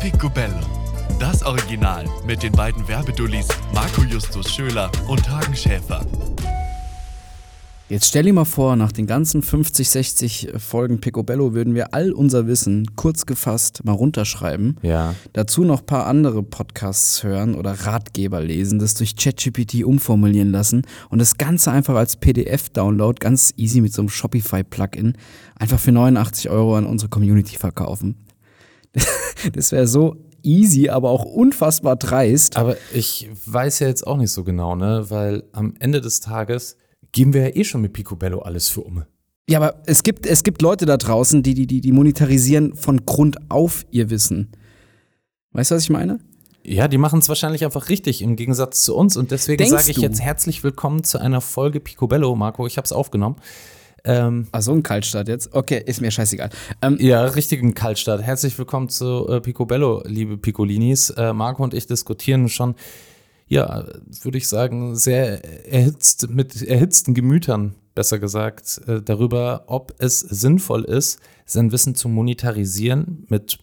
Picobello. Das Original mit den beiden Werbedullis Marco Justus Schöler und Hagen Schäfer. Jetzt stell dir mal vor, nach den ganzen 50, 60 Folgen Picobello würden wir all unser Wissen kurz gefasst mal runterschreiben. Ja. Dazu noch ein paar andere Podcasts hören oder Ratgeber lesen, das durch ChatGPT umformulieren lassen und das Ganze einfach als PDF-Download ganz easy mit so einem Shopify-Plugin einfach für 89 Euro an unsere Community verkaufen. Das wäre so easy, aber auch unfassbar dreist. Aber ich weiß ja jetzt auch nicht so genau, ne? Weil am Ende des Tages geben wir ja eh schon mit Picobello alles für um. Ja, aber es gibt, es gibt Leute da draußen, die, die, die, die monetarisieren von Grund auf ihr Wissen. Weißt du, was ich meine? Ja, die machen es wahrscheinlich einfach richtig im Gegensatz zu uns. Und deswegen sage ich du? jetzt herzlich willkommen zu einer Folge Picobello, Marco. Ich habe es aufgenommen. Ähm, Ach so, ein Kaltstart jetzt? Okay, ist mir scheißegal. Ähm, ja, richtigen Kaltstart. Herzlich willkommen zu äh, Picobello, liebe Piccolinis. Äh, Marco und ich diskutieren schon, ja, würde ich sagen, sehr erhitzt, mit erhitzten Gemütern, besser gesagt, äh, darüber, ob es sinnvoll ist, sein Wissen zu monetarisieren mit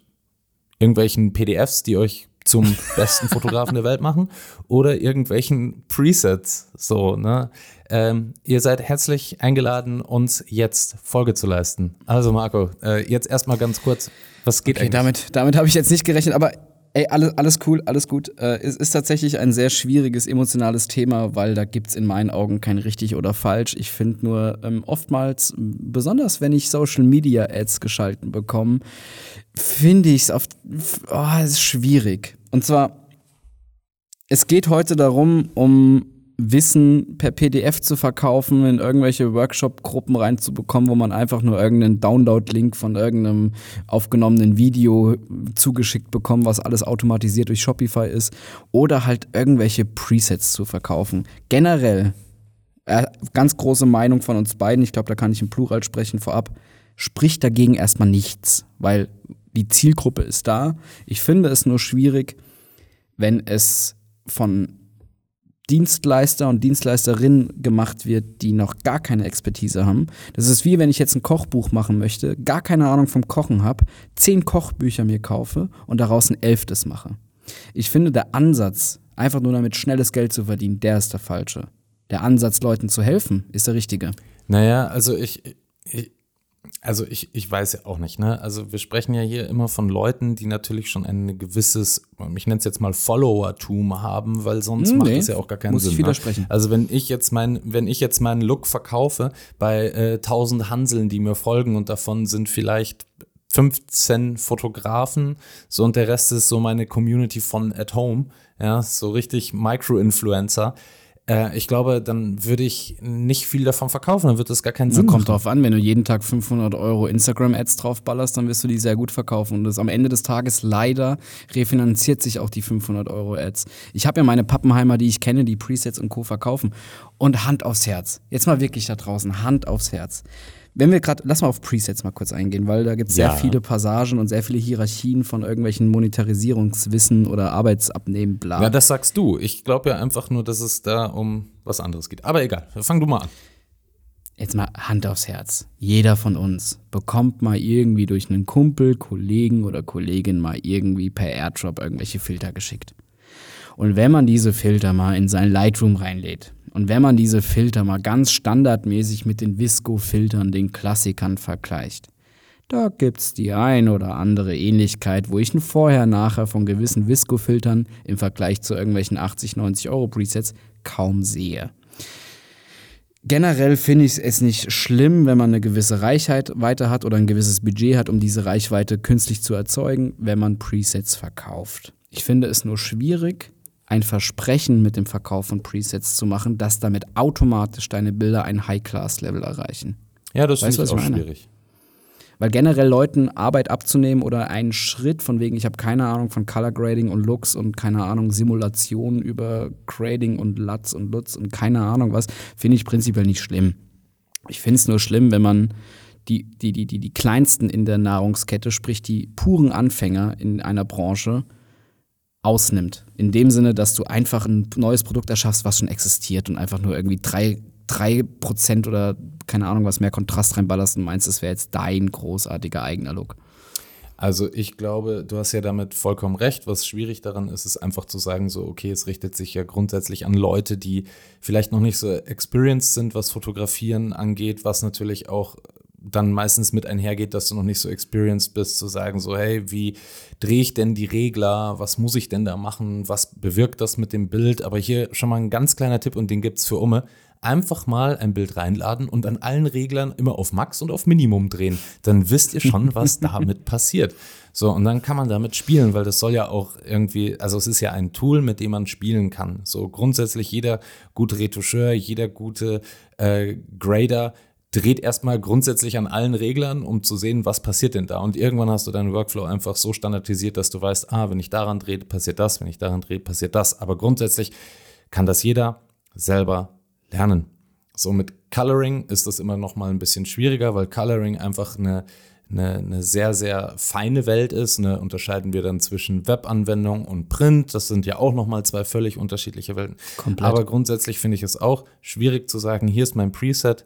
irgendwelchen PDFs, die euch zum besten Fotografen der Welt machen oder irgendwelchen Presets. So, ne? Ähm, ihr seid herzlich eingeladen, uns jetzt Folge zu leisten. Also, Marco, äh, jetzt erstmal ganz kurz, was geht okay, eigentlich? damit, damit habe ich jetzt nicht gerechnet, aber ey, alles, alles cool, alles gut. Äh, es ist tatsächlich ein sehr schwieriges, emotionales Thema, weil da gibt es in meinen Augen kein richtig oder falsch. Ich finde nur ähm, oftmals, besonders wenn ich Social Media Ads geschalten bekomme, finde ich es oft, oh, ist schwierig. Und zwar, es geht heute darum, um Wissen per PDF zu verkaufen, in irgendwelche Workshop-Gruppen reinzubekommen, wo man einfach nur irgendeinen Download-Link von irgendeinem aufgenommenen Video zugeschickt bekommt, was alles automatisiert durch Shopify ist, oder halt irgendwelche Presets zu verkaufen. Generell, äh, ganz große Meinung von uns beiden, ich glaube, da kann ich im Plural sprechen vorab, spricht dagegen erstmal nichts, weil die Zielgruppe ist da. Ich finde es nur schwierig, wenn es von Dienstleister und Dienstleisterinnen gemacht wird, die noch gar keine Expertise haben. Das ist wie wenn ich jetzt ein Kochbuch machen möchte, gar keine Ahnung vom Kochen habe, zehn Kochbücher mir kaufe und daraus ein elftes mache. Ich finde, der Ansatz, einfach nur damit schnelles Geld zu verdienen, der ist der falsche. Der Ansatz, Leuten zu helfen, ist der richtige. Naja, also ich, ich also ich, ich weiß ja auch nicht, ne? Also wir sprechen ja hier immer von Leuten, die natürlich schon ein gewisses, ich nenne es jetzt mal Followertum haben, weil sonst Hm, macht nee, es ja auch gar keinen muss ich Sinn. widersprechen. Ne? Also wenn ich jetzt mein, wenn ich jetzt meinen Look verkaufe bei äh, 1000 Hanseln, die mir folgen und davon sind vielleicht 15 Fotografen, so und der Rest ist so meine Community von at home, ja, so richtig Micro-Influencer. Äh, ich glaube, dann würde ich nicht viel davon verkaufen, dann wird das gar keinen Sinn kommt machen. drauf an, wenn du jeden Tag 500 Euro Instagram-Ads draufballerst, dann wirst du die sehr gut verkaufen. Und das am Ende des Tages leider refinanziert sich auch die 500 Euro Ads. Ich habe ja meine Pappenheimer, die ich kenne, die Presets und Co. verkaufen. Und Hand aufs Herz. Jetzt mal wirklich da draußen, Hand aufs Herz. Wenn wir gerade, lass mal auf Presets mal kurz eingehen, weil da gibt es sehr Ja. viele Passagen und sehr viele Hierarchien von irgendwelchen Monetarisierungswissen oder Arbeitsabnehmen, bla. Ja, das sagst du. Ich glaube ja einfach nur, dass es da um was anderes geht. Aber egal, fang du mal an. Jetzt mal Hand aufs Herz. Jeder von uns bekommt mal irgendwie durch einen Kumpel, Kollegen oder Kollegin mal irgendwie per Airdrop irgendwelche Filter geschickt. Und wenn man diese Filter mal in sein Lightroom reinlädt und wenn man diese Filter mal ganz standardmäßig mit den Visco-Filtern, den Klassikern vergleicht, da gibt's die ein oder andere Ähnlichkeit, wo ich ein Vorher-Nachher von gewissen Visco-Filtern im Vergleich zu irgendwelchen 80, 90 Euro Presets kaum sehe. Generell finde ich es nicht schlimm, wenn man eine gewisse Reichweite hat oder ein gewisses Budget hat, um diese Reichweite künstlich zu erzeugen, wenn man Presets verkauft. Ich finde es nur schwierig, ein Versprechen mit dem Verkauf von Presets zu machen, dass damit automatisch deine Bilder ein High-Class-Level erreichen. Ja, das was auch meine? schwierig. Weil generell Leuten Arbeit abzunehmen oder einen Schritt von wegen, ich habe keine Ahnung von Color Grading und Looks und keine Ahnung Simulation über Grading und Lutz und Lutz und keine Ahnung was, finde ich prinzipiell nicht schlimm. Ich finde es nur schlimm, wenn man die, die, die, die, die kleinsten in der Nahrungskette, sprich die puren Anfänger in einer Branche, ausnimmt. In dem Sinne, dass du einfach ein neues Produkt erschaffst, was schon existiert und einfach nur irgendwie drei, drei Prozent oder keine Ahnung, was mehr Kontrast reinballerst und meinst, es wäre jetzt dein großartiger eigener Look. Also ich glaube, du hast ja damit vollkommen recht. Was schwierig daran ist, ist einfach zu sagen, so, okay, es richtet sich ja grundsätzlich an Leute, die vielleicht noch nicht so experienced sind, was Fotografieren angeht, was natürlich auch dann meistens mit einhergeht, dass du noch nicht so experienced bist, zu sagen, so, hey, wie drehe ich denn die Regler? Was muss ich denn da machen? Was bewirkt das mit dem Bild? Aber hier schon mal ein ganz kleiner Tipp und den gibt es für Umme einfach mal ein Bild reinladen und an allen Reglern immer auf Max und auf Minimum drehen. Dann wisst ihr schon, was damit passiert. So, und dann kann man damit spielen, weil das soll ja auch irgendwie, also es ist ja ein Tool, mit dem man spielen kann. So grundsätzlich jeder gute Retoucheur, jeder gute äh, Grader dreht erstmal grundsätzlich an allen Reglern, um zu sehen, was passiert denn da. Und irgendwann hast du deinen Workflow einfach so standardisiert, dass du weißt, ah, wenn ich daran drehe, passiert das, wenn ich daran drehe, passiert das. Aber grundsätzlich kann das jeder selber lernen. So mit Coloring ist das immer noch mal ein bisschen schwieriger, weil Coloring einfach eine, eine, eine sehr, sehr feine Welt ist. Ne? Unterscheiden wir dann zwischen Webanwendung und Print. Das sind ja auch noch mal zwei völlig unterschiedliche Welten. Komplett. Aber grundsätzlich finde ich es auch schwierig zu sagen, hier ist mein Preset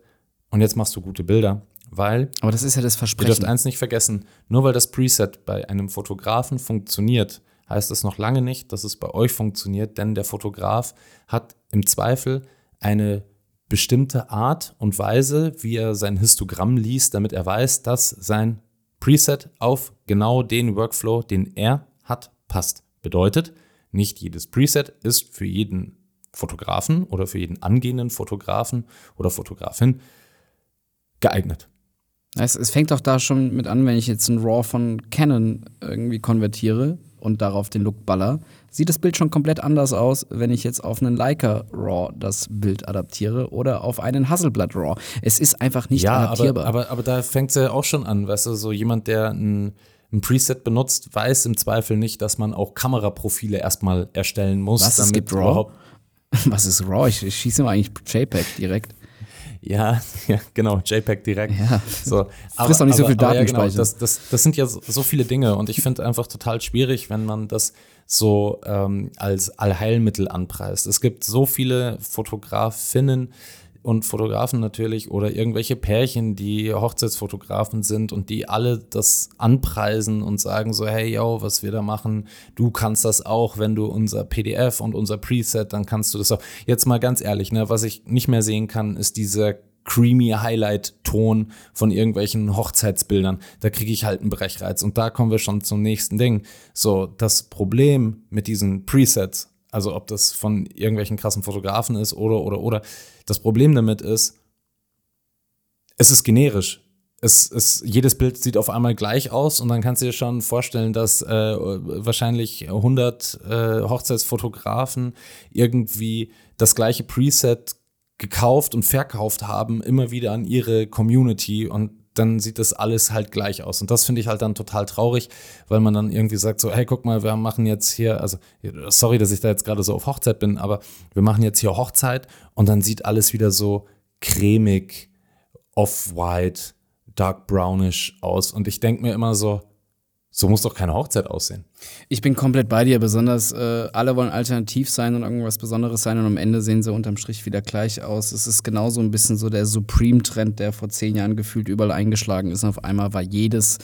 und jetzt machst du gute Bilder. Weil, aber das ist ja das Versprechen. Ihr dürft eins nicht vergessen, nur weil das Preset bei einem Fotografen funktioniert, heißt das noch lange nicht, dass es bei euch funktioniert, denn der Fotograf hat im Zweifel eine bestimmte Art und Weise, wie er sein Histogramm liest, damit er weiß, dass sein Preset auf genau den Workflow, den er hat, passt. Bedeutet, nicht jedes Preset ist für jeden Fotografen oder für jeden angehenden Fotografen oder Fotografin geeignet. Es, es fängt doch da schon mit an, wenn ich jetzt ein RAW von Canon irgendwie konvertiere und darauf den Look baller, sieht das Bild schon komplett anders aus, wenn ich jetzt auf einen Leica RAW das Bild adaptiere oder auf einen Hasselblatt RAW. Es ist einfach nicht ja, adaptierbar. Aber, aber, aber da fängt es ja auch schon an, weißt du, so jemand, der ein, ein Preset benutzt, weiß im Zweifel nicht, dass man auch Kameraprofile erstmal erstellen muss. Was, es gibt RAW? Was ist RAW? Ich, ich schieße mal eigentlich JPEG direkt. Ja, ja, genau, JPEG direkt. Ja. So. Aber, Frisst auch nicht aber, so viel Datenspeicher. Ja, genau, das, das, das sind ja so, so viele Dinge und ich finde einfach total schwierig, wenn man das so ähm, als Allheilmittel anpreist. Es gibt so viele Fotografinnen, und Fotografen natürlich oder irgendwelche Pärchen, die Hochzeitsfotografen sind und die alle das anpreisen und sagen so, hey, yo, was wir da machen, du kannst das auch, wenn du unser PDF und unser Preset, dann kannst du das auch. Jetzt mal ganz ehrlich, ne, was ich nicht mehr sehen kann, ist dieser creamy Highlight-Ton von irgendwelchen Hochzeitsbildern. Da kriege ich halt einen Brechreiz. Und da kommen wir schon zum nächsten Ding. So, das Problem mit diesen Presets also ob das von irgendwelchen krassen Fotografen ist oder, oder, oder. Das Problem damit ist, es ist generisch. Es, es, jedes Bild sieht auf einmal gleich aus und dann kannst du dir schon vorstellen, dass äh, wahrscheinlich 100 äh, Hochzeitsfotografen irgendwie das gleiche Preset gekauft und verkauft haben, immer wieder an ihre Community und dann sieht das alles halt gleich aus. Und das finde ich halt dann total traurig, weil man dann irgendwie sagt so, hey, guck mal, wir machen jetzt hier, also sorry, dass ich da jetzt gerade so auf Hochzeit bin, aber wir machen jetzt hier Hochzeit und dann sieht alles wieder so cremig, off-white, dark brownish aus. Und ich denke mir immer so, so muss doch keine Hochzeit aussehen. Ich bin komplett bei dir, besonders äh, alle wollen alternativ sein und irgendwas Besonderes sein und am Ende sehen sie unterm Strich wieder gleich aus. Es ist genauso ein bisschen so der Supreme-Trend, der vor zehn Jahren gefühlt überall eingeschlagen ist. Und auf einmal war jedes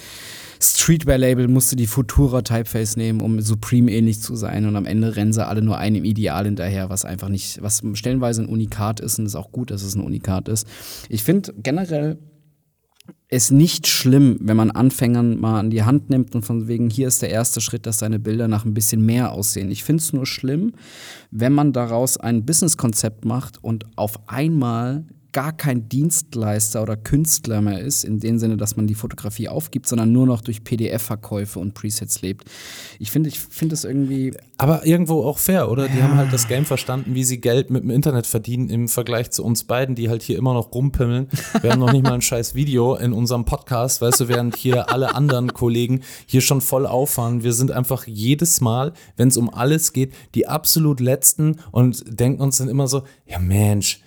Streetwear-Label musste die Futura Typeface nehmen, um Supreme ähnlich zu sein. Und am Ende rennen sie alle nur einem Ideal hinterher, was einfach nicht, was stellenweise ein Unikat ist und es ist auch gut, dass es ein Unikat ist. Ich finde generell ist nicht schlimm, wenn man Anfängern mal an die Hand nimmt und von wegen, hier ist der erste Schritt, dass seine Bilder nach ein bisschen mehr aussehen. Ich finde es nur schlimm, wenn man daraus ein Businesskonzept macht und auf einmal gar kein Dienstleister oder Künstler mehr ist, in dem Sinne, dass man die Fotografie aufgibt, sondern nur noch durch PDF-Verkäufe und Presets lebt. Ich finde, ich finde es irgendwie. Aber irgendwo auch fair, oder? Die haben halt das Game verstanden, wie sie Geld mit dem Internet verdienen im Vergleich zu uns beiden, die halt hier immer noch rumpimmeln. Wir haben noch nicht mal ein scheiß Video in unserem Podcast, weißt du, während hier alle anderen Kollegen hier schon voll auffahren. Wir sind einfach jedes Mal, wenn es um alles geht, die absolut letzten und denken uns dann immer so, ja Mensch,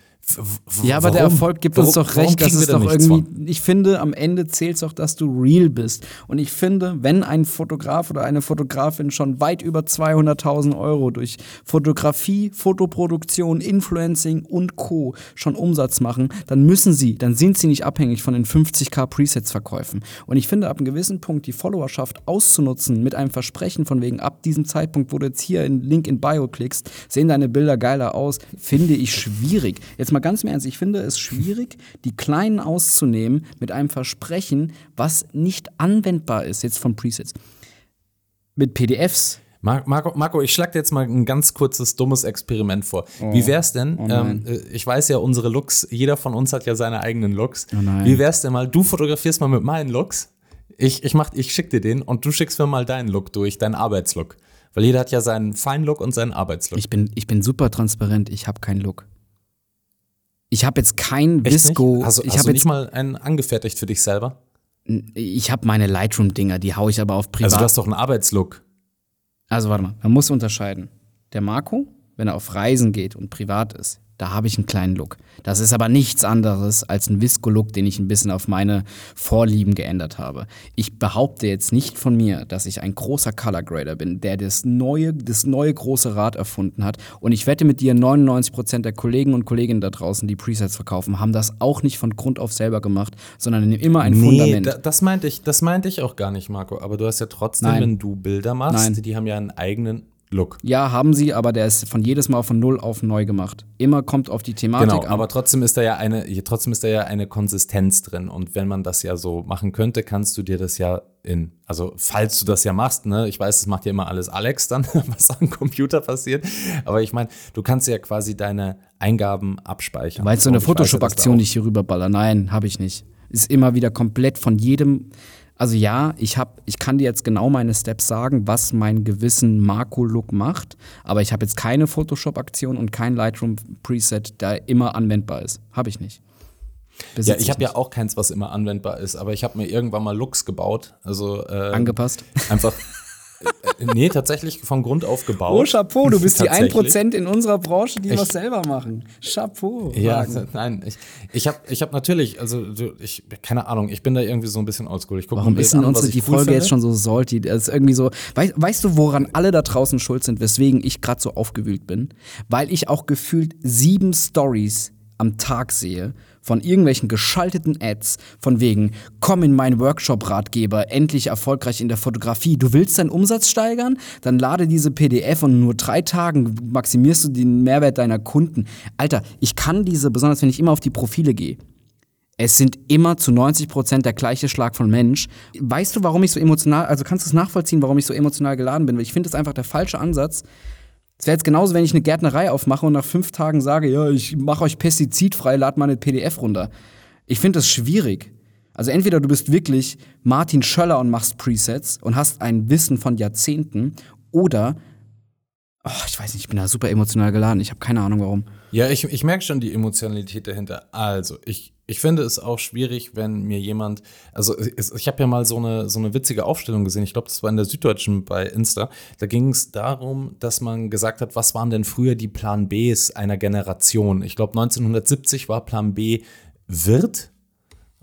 Ja, aber der Erfolg gibt uns doch recht, dass es doch irgendwie. Von? Ich finde, am Ende zählt es doch, dass du real bist. Und ich finde, wenn ein Fotograf oder eine Fotografin schon weit über 200.000 Euro durch Fotografie, Fotoproduktion, Influencing und Co. schon Umsatz machen, dann müssen sie, dann sind sie nicht abhängig von den 50k Presets-Verkäufen. Und ich finde, ab einem gewissen Punkt die Followerschaft auszunutzen mit einem Versprechen von wegen, ab diesem Zeitpunkt, wo du jetzt hier in Link in Bio klickst, sehen deine Bilder geiler aus, finde ich schwierig. Jetzt jetzt mal ganz im Ernst, ich finde es schwierig, die Kleinen auszunehmen mit einem Versprechen, was nicht anwendbar ist, jetzt von Presets. Mit PDFs. Marco, Marco, ich schlage dir jetzt mal ein ganz kurzes, dummes Experiment vor. Oh. Wie wär's denn? Oh ähm, äh, ich weiß ja, unsere Looks, jeder von uns hat ja seine eigenen Looks. Oh Wie wär's denn mal, du fotografierst mal mit meinen Looks, ich, ich, ich schick dir den und du schickst mir mal deinen Look durch, deinen Arbeitslook. Weil jeder hat ja seinen Feinlook und seinen Arbeitslook. Ich bin, ich bin super transparent, ich habe keinen Look. Ich habe jetzt kein Echt Visco. Nicht? Hast, ich hast du nicht mal einen angefertigt für dich selber? Ich habe meine Lightroom-Dinger, die haue ich aber auf privat. Also du hast doch einen Arbeitslook. Also warte mal, man muss unterscheiden. Der Marco, wenn er auf Reisen geht und privat ist, da habe ich einen kleinen Look. Das ist aber nichts anderes als ein Visco-Look, den ich ein bisschen auf meine Vorlieben geändert habe. Ich behaupte jetzt nicht von mir, dass ich ein großer Color Grader bin, der das neue, das neue große Rad erfunden hat. Und ich wette mit dir, 99% der Kollegen und Kolleginnen da draußen, die Presets verkaufen, haben das auch nicht von Grund auf selber gemacht, sondern immer ein nee, Fundament. Da, das meinte ich, das meinte ich auch gar nicht, Marco. Aber du hast ja trotzdem, Nein. wenn du Bilder machst, Nein. die haben ja einen eigenen Look. Ja, haben sie, aber der ist von jedes Mal von null auf neu gemacht. Immer kommt auf die Thematik genau, an. aber trotzdem ist da ja eine, trotzdem ist da ja eine Konsistenz drin. Und wenn man das ja so machen könnte, kannst du dir das ja in, also falls du das ja machst, ne, ich weiß, das macht ja immer alles Alex dann, was am Computer passiert. Aber ich meine, du kannst ja quasi deine Eingaben abspeichern. Weil so eine Photoshop-Aktion, die ich hier rüberballer? Nein, habe ich nicht. Ist immer wieder komplett von jedem also ja, ich, hab, ich kann dir jetzt genau meine Steps sagen, was mein gewissen Marco-Look macht, aber ich habe jetzt keine Photoshop-Aktion und kein Lightroom-Preset, der immer anwendbar ist. Habe ich nicht. Besitz ja, ich habe ja auch keins, was immer anwendbar ist, aber ich habe mir irgendwann mal Looks gebaut. Also äh, angepasst. Einfach nee, tatsächlich von Grund auf gebaut. Oh, Chapeau, du bist die 1% in unserer Branche, die ich, was selber machen. Chapeau. Ja, Wagen. nein, ich, ich habe ich hab natürlich, also ich, keine Ahnung, ich bin da irgendwie so ein bisschen oldschool. Ich guck Warum ist denn unsere, die cool Folge finde? jetzt schon so salty? Das ist irgendwie so, weißt, weißt du, woran alle da draußen schuld sind, weswegen ich gerade so aufgewühlt bin? Weil ich auch gefühlt sieben Stories am Tag sehe von irgendwelchen geschalteten Ads, von wegen, komm in meinen Workshop-Ratgeber, endlich erfolgreich in der Fotografie. Du willst deinen Umsatz steigern? Dann lade diese PDF und in nur drei Tagen maximierst du den Mehrwert deiner Kunden. Alter, ich kann diese, besonders wenn ich immer auf die Profile gehe, es sind immer zu 90 Prozent der gleiche Schlag von Mensch. Weißt du, warum ich so emotional, also kannst du es nachvollziehen, warum ich so emotional geladen bin? Weil ich finde es einfach der falsche Ansatz, es wäre jetzt genauso, wenn ich eine Gärtnerei aufmache und nach fünf Tagen sage, ja, ich mache euch pestizidfrei, lad mal eine PDF runter. Ich finde das schwierig. Also entweder du bist wirklich Martin Schöller und machst Presets und hast ein Wissen von Jahrzehnten oder Oh, ich weiß nicht, ich bin da super emotional geladen. Ich habe keine Ahnung warum. Ja, ich, ich merke schon die Emotionalität dahinter. Also, ich, ich finde es auch schwierig, wenn mir jemand, also ich habe ja mal so eine, so eine witzige Aufstellung gesehen, ich glaube, das war in der Süddeutschen bei Insta. Da ging es darum, dass man gesagt hat, was waren denn früher die Plan Bs einer Generation? Ich glaube, 1970 war Plan B Wirt,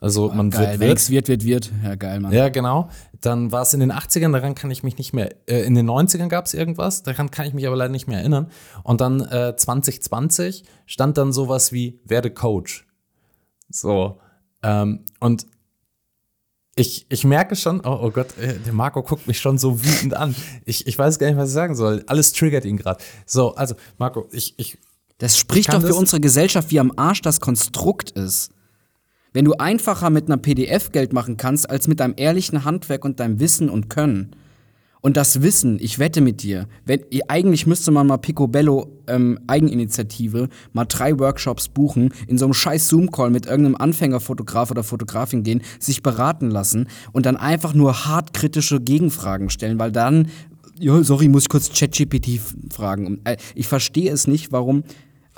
also oh, man geil. wird, wird, wird, wird, wird. Ja, geil, Mann. Ja, genau. Dann war es in den 80ern, daran kann ich mich nicht mehr, äh, in den 90ern gab es irgendwas, daran kann ich mich aber leider nicht mehr erinnern. Und dann äh, 2020 stand dann sowas wie, werde Coach. So. Ähm, und ich, ich merke schon, oh, oh Gott, äh, der Marco guckt mich schon so wütend an. Ich, ich weiß gar nicht, was ich sagen soll. Alles triggert ihn gerade. So, also, Marco, ich. ich das spricht doch für unsere Gesellschaft, wie am Arsch das Konstrukt ist. Wenn du einfacher mit einer PDF Geld machen kannst, als mit deinem ehrlichen Handwerk und deinem Wissen und Können. Und das Wissen, ich wette mit dir, wenn, eigentlich müsste man mal Picobello ähm, Eigeninitiative mal drei Workshops buchen, in so einem scheiß Zoom-Call mit irgendeinem Anfängerfotograf oder Fotografin gehen, sich beraten lassen und dann einfach nur hart kritische Gegenfragen stellen, weil dann, ja, sorry, muss ich kurz ChatGPT fragen. Äh, ich verstehe es nicht, warum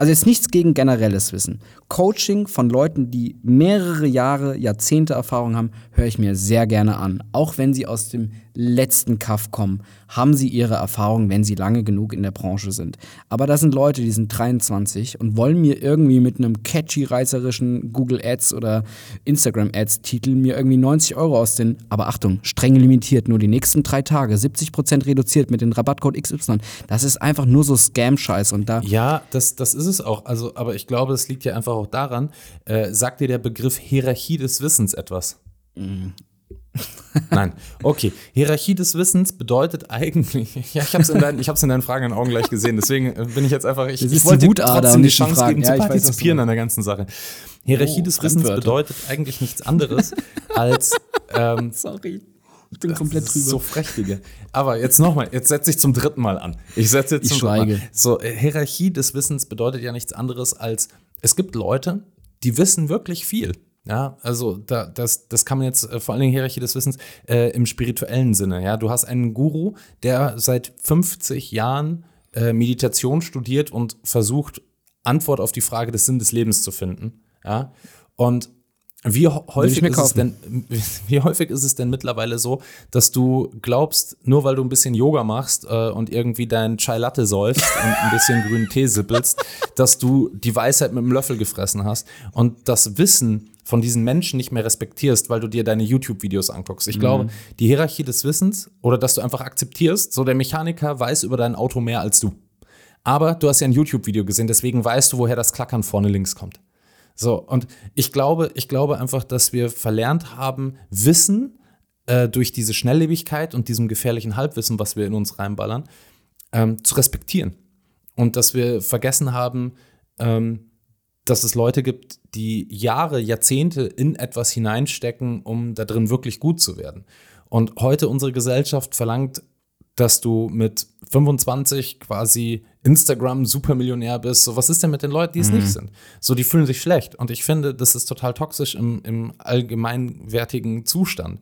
also jetzt nichts gegen generelles Wissen. Coaching von Leuten, die mehrere Jahre, Jahrzehnte Erfahrung haben, höre ich mir sehr gerne an. Auch wenn sie aus dem letzten Kaff kommen. Haben sie ihre Erfahrung, wenn sie lange genug in der Branche sind. Aber da sind Leute, die sind 23 und wollen mir irgendwie mit einem catchy reißerischen Google Ads oder Instagram Ads Titel mir irgendwie 90 Euro aus den, aber Achtung, streng limitiert, nur die nächsten drei Tage, 70% reduziert mit dem Rabattcode XY. Das ist einfach nur so Scam-Scheiß und da. Ja, das, das ist es auch. Also, aber ich glaube, es liegt ja einfach auch daran, äh, sagt dir der Begriff Hierarchie des Wissens etwas? Nein, okay. Hierarchie des Wissens bedeutet eigentlich, ja, ich habe es in, dein, in deinen Fragen in den Augen gleich gesehen, deswegen äh, bin ich jetzt einfach, ich, ich wollte dir trotzdem die Chance geben, ja, zu partizipieren weiß, an der ganzen Sache. Hierarchie oh, des Wissens bedeutet eigentlich nichts anderes als, ähm, sorry, ich bin komplett drüber. So frech, Digga. Aber jetzt nochmal, jetzt setze ich zum dritten Mal an. Ich setze jetzt ich zum schweige. Mal. So, äh, Hierarchie des Wissens bedeutet ja nichts anderes als, es gibt Leute, die wissen wirklich viel. Ja, also da, das, das kann man jetzt äh, vor allen Dingen Hierarchie des Wissens äh, im spirituellen Sinne. Ja, du hast einen Guru, der seit 50 Jahren äh, Meditation studiert und versucht, Antwort auf die Frage des Sinn des Lebens zu finden. Ja, und wie häufig, ist es denn, wie häufig ist es denn mittlerweile so, dass du glaubst, nur weil du ein bisschen Yoga machst äh, und irgendwie dein Chai Latte säufst und ein bisschen grünen Tee sippelst, dass du die Weisheit mit einem Löffel gefressen hast und das Wissen von diesen Menschen nicht mehr respektierst, weil du dir deine YouTube-Videos anguckst. Ich mhm. glaube, die Hierarchie des Wissens oder dass du einfach akzeptierst, so der Mechaniker weiß über dein Auto mehr als du. Aber du hast ja ein YouTube-Video gesehen, deswegen weißt du, woher das Klackern vorne links kommt. So, und ich glaube, ich glaube einfach, dass wir verlernt haben, Wissen äh, durch diese Schnelllebigkeit und diesem gefährlichen Halbwissen, was wir in uns reinballern, ähm, zu respektieren. Und dass wir vergessen haben, ähm, dass es Leute gibt, die Jahre, Jahrzehnte in etwas hineinstecken, um da drin wirklich gut zu werden. Und heute unsere Gesellschaft verlangt dass du mit 25 quasi Instagram-Supermillionär bist. So, was ist denn mit den Leuten, die es mhm. nicht sind? So, die fühlen sich schlecht. Und ich finde, das ist total toxisch im, im allgemeinwertigen Zustand.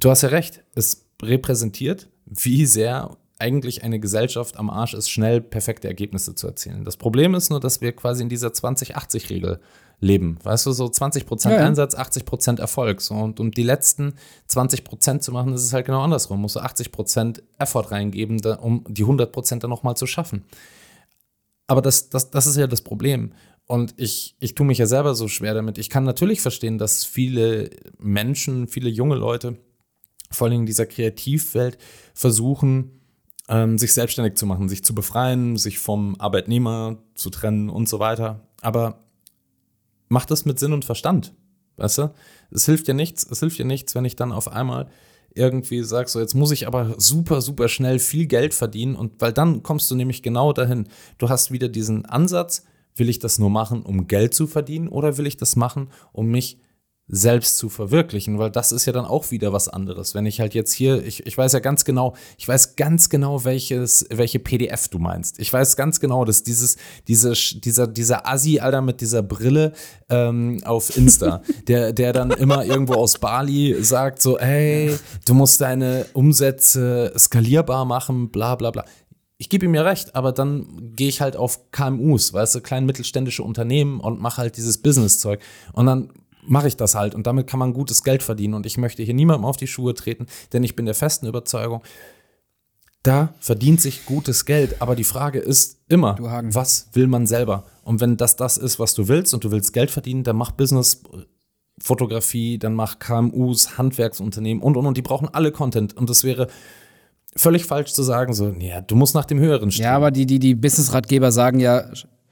Du hast ja recht, es repräsentiert, wie sehr eigentlich eine Gesellschaft am Arsch ist, schnell perfekte Ergebnisse zu erzielen. Das Problem ist nur, dass wir quasi in dieser 20-80-Regel leben. Weißt du, so 20% ja. Einsatz, 80% Erfolg. So, und um die letzten 20% zu machen, ist es halt genau andersrum. Musst du 80% Effort reingeben, da, um die 100% dann nochmal zu schaffen. Aber das, das, das ist ja das Problem. Und ich, ich tue mich ja selber so schwer damit. Ich kann natürlich verstehen, dass viele Menschen, viele junge Leute, vor allem in dieser Kreativwelt, versuchen, ähm, sich selbstständig zu machen, sich zu befreien, sich vom Arbeitnehmer zu trennen und so weiter. Aber mach das mit Sinn und Verstand. Weißt du? Es hilft dir nichts, es hilft dir nichts, wenn ich dann auf einmal irgendwie sage, so jetzt muss ich aber super, super schnell viel Geld verdienen und weil dann kommst du nämlich genau dahin. Du hast wieder diesen Ansatz, will ich das nur machen, um Geld zu verdienen oder will ich das machen, um mich selbst zu verwirklichen, weil das ist ja dann auch wieder was anderes. Wenn ich halt jetzt hier, ich, ich weiß ja ganz genau, ich weiß ganz genau, welches, welche PDF du meinst. Ich weiß ganz genau, dass dieses, diese, dieser, dieser Assi, Alter, mit dieser Brille ähm, auf Insta, der, der dann immer irgendwo aus Bali sagt, so, hey, du musst deine Umsätze skalierbar machen, bla bla bla ich gebe ihm ja recht, aber dann gehe ich halt auf KMUs, weißt du, klein mittelständische Unternehmen und mache halt dieses Business-Zeug. Und dann mache ich das halt. Und damit kann man gutes Geld verdienen. Und ich möchte hier niemandem auf die Schuhe treten, denn ich bin der festen Überzeugung, da verdient sich gutes Geld, aber die Frage ist immer, was will man selber? Und wenn das das ist, was du willst und du willst Geld verdienen, dann mach Business Fotografie, dann mach KMUs, Handwerksunternehmen und und und. Die brauchen alle Content. Und das wäre völlig falsch zu sagen so, ja, du musst nach dem höheren stehen. Ja, aber die die die Business Ratgeber sagen ja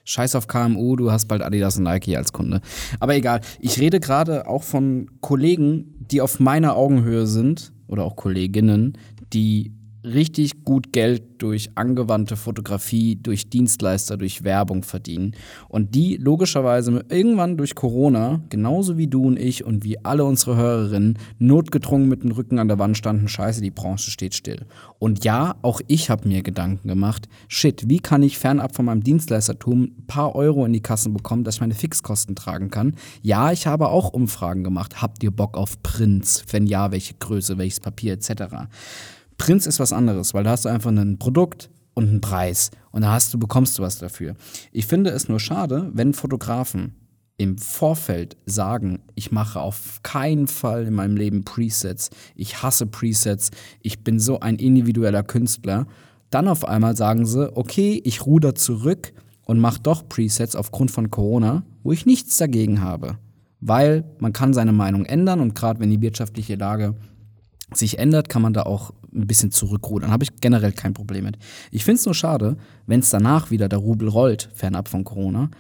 Scheiß auf KMU, du hast bald Adidas und Nike als Kunde. Aber egal, ich rede gerade auch von Kollegen, die auf meiner Augenhöhe sind oder auch Kolleginnen, die richtig gut Geld durch angewandte Fotografie, durch Dienstleister, durch Werbung verdienen. Und die logischerweise irgendwann durch Corona, genauso wie du und ich und wie alle unsere Hörerinnen, notgedrungen mit dem Rücken an der Wand standen, scheiße, die Branche steht still. Und ja, auch ich habe mir Gedanken gemacht, shit, wie kann ich fernab von meinem Dienstleistertum ein paar Euro in die Kassen bekommen, dass ich meine Fixkosten tragen kann? Ja, ich habe auch Umfragen gemacht. Habt ihr Bock auf Prints? Wenn ja, welche Größe, welches Papier etc. Prinz ist was anderes, weil da hast du einfach ein Produkt und einen Preis und da hast du, bekommst du was dafür. Ich finde es nur schade, wenn Fotografen im Vorfeld sagen, ich mache auf keinen Fall in meinem Leben Presets, ich hasse Presets, ich bin so ein individueller Künstler, dann auf einmal sagen sie, okay, ich ruder zurück und mache doch Presets aufgrund von Corona, wo ich nichts dagegen habe. Weil man kann seine Meinung ändern und gerade wenn die wirtschaftliche Lage sich ändert, kann man da auch ein bisschen zurückrudern. Habe ich generell kein Problem mit. Ich finde es nur schade, wenn es danach wieder der Rubel rollt, fernab von Corona,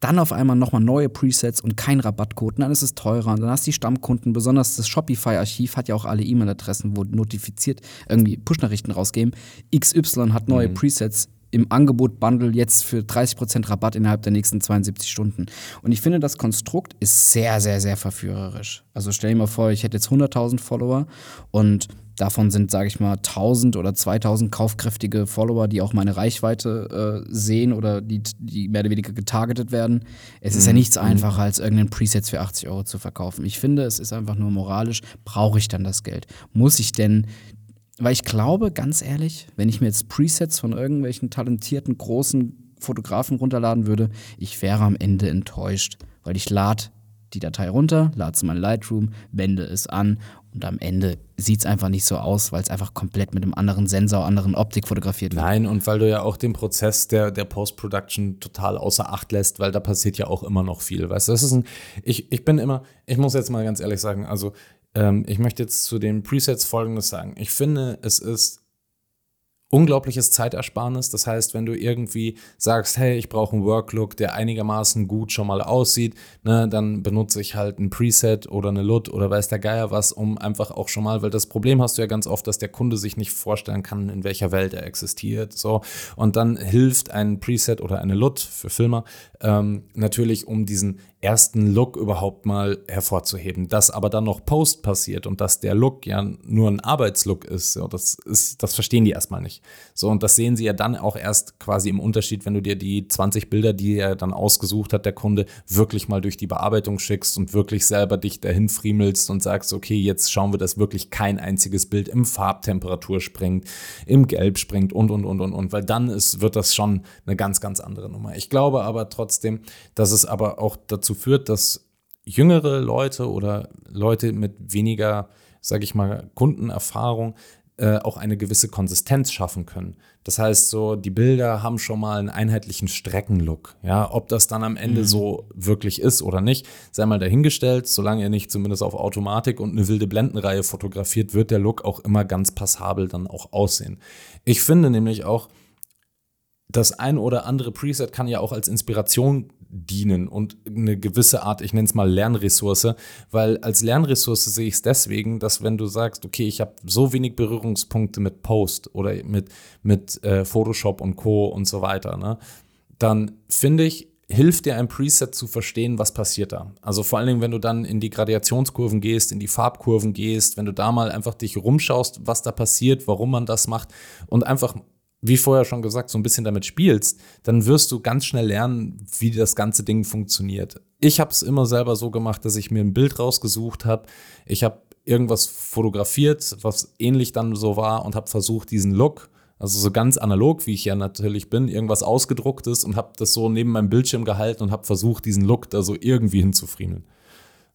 dann auf einmal nochmal neue Presets und kein Rabattcode, dann ist es teurer und dann hast du die Stammkunden, besonders das Shopify-Archiv hat ja auch alle E-Mail-Adressen, wo notifiziert irgendwie Push-Nachrichten rausgeben. XY hat neue mhm. Presets im Angebot Bundle jetzt für 30% Rabatt innerhalb der nächsten 72 Stunden. Und ich finde, das Konstrukt ist sehr, sehr, sehr verführerisch. Also stell dir mal vor, ich hätte jetzt 100.000 Follower und davon sind, sage ich mal, 1000 oder 2000 kaufkräftige Follower, die auch meine Reichweite äh, sehen oder die, die mehr oder weniger getargetet werden. Es ist ja mhm. nichts mhm. einfacher, als irgendeinen Preset für 80 Euro zu verkaufen. Ich finde, es ist einfach nur moralisch, brauche ich dann das Geld? Muss ich denn weil ich glaube, ganz ehrlich, wenn ich mir jetzt Presets von irgendwelchen talentierten großen Fotografen runterladen würde, ich wäre am Ende enttäuscht, weil ich lade die Datei runter, lade es in mein Lightroom, wende es an und am Ende sieht es einfach nicht so aus, weil es einfach komplett mit einem anderen Sensor, anderen Optik fotografiert wird. Nein, und weil du ja auch den Prozess der, der Post-Production total außer Acht lässt, weil da passiert ja auch immer noch viel. Weißt du, das ist ein, ich, ich bin immer, ich muss jetzt mal ganz ehrlich sagen, also ähm, ich möchte jetzt zu den Presets folgendes sagen. Ich finde, es ist unglaubliches Zeitersparnis. Das heißt, wenn du irgendwie sagst, hey, ich brauche einen Worklook, der einigermaßen gut schon mal aussieht, ne, dann benutze ich halt ein Preset oder eine LUT oder weiß der Geier was, um einfach auch schon mal, weil das Problem hast du ja ganz oft, dass der Kunde sich nicht vorstellen kann, in welcher Welt er existiert. So. Und dann hilft ein Preset oder eine LUT für Filmer ähm, natürlich, um diesen ersten Look überhaupt mal hervorzuheben. Dass aber dann noch Post passiert und dass der Look ja nur ein Arbeitslook ist, so, das ist, das verstehen die erstmal nicht. So, und das sehen sie ja dann auch erst quasi im Unterschied, wenn du dir die 20 Bilder, die er dann ausgesucht hat, der Kunde, wirklich mal durch die Bearbeitung schickst und wirklich selber dich dahin friemelst und sagst, okay, jetzt schauen wir, dass wirklich kein einziges Bild im Farbtemperatur springt, im Gelb springt und, und, und, und, und, weil dann ist, wird das schon eine ganz, ganz andere Nummer. Ich glaube aber trotzdem, dass es aber auch dazu führt, dass jüngere Leute oder Leute mit weniger, sage ich mal, Kundenerfahrung äh, auch eine gewisse Konsistenz schaffen können. Das heißt, so die Bilder haben schon mal einen einheitlichen Streckenlook. Ja, ob das dann am Ende mhm. so wirklich ist oder nicht, sei mal dahingestellt. Solange er nicht zumindest auf Automatik und eine wilde Blendenreihe fotografiert, wird der Look auch immer ganz passabel dann auch aussehen. Ich finde nämlich auch, das ein oder andere Preset kann ja auch als Inspiration dienen und eine gewisse Art, ich nenne es mal Lernressource, weil als Lernressource sehe ich es deswegen, dass wenn du sagst, okay, ich habe so wenig Berührungspunkte mit Post oder mit, mit äh, Photoshop und Co. und so weiter, ne, dann finde ich, hilft dir ein Preset zu verstehen, was passiert da. Also vor allen Dingen, wenn du dann in die Gradationskurven gehst, in die Farbkurven gehst, wenn du da mal einfach dich rumschaust, was da passiert, warum man das macht und einfach wie vorher schon gesagt, so ein bisschen damit spielst, dann wirst du ganz schnell lernen, wie das ganze Ding funktioniert. Ich habe es immer selber so gemacht, dass ich mir ein Bild rausgesucht habe. Ich habe irgendwas fotografiert, was ähnlich dann so war und habe versucht, diesen Look, also so ganz analog, wie ich ja natürlich bin, irgendwas ausgedrucktes und habe das so neben meinem Bildschirm gehalten und habe versucht, diesen Look da so irgendwie hinzufriemeln.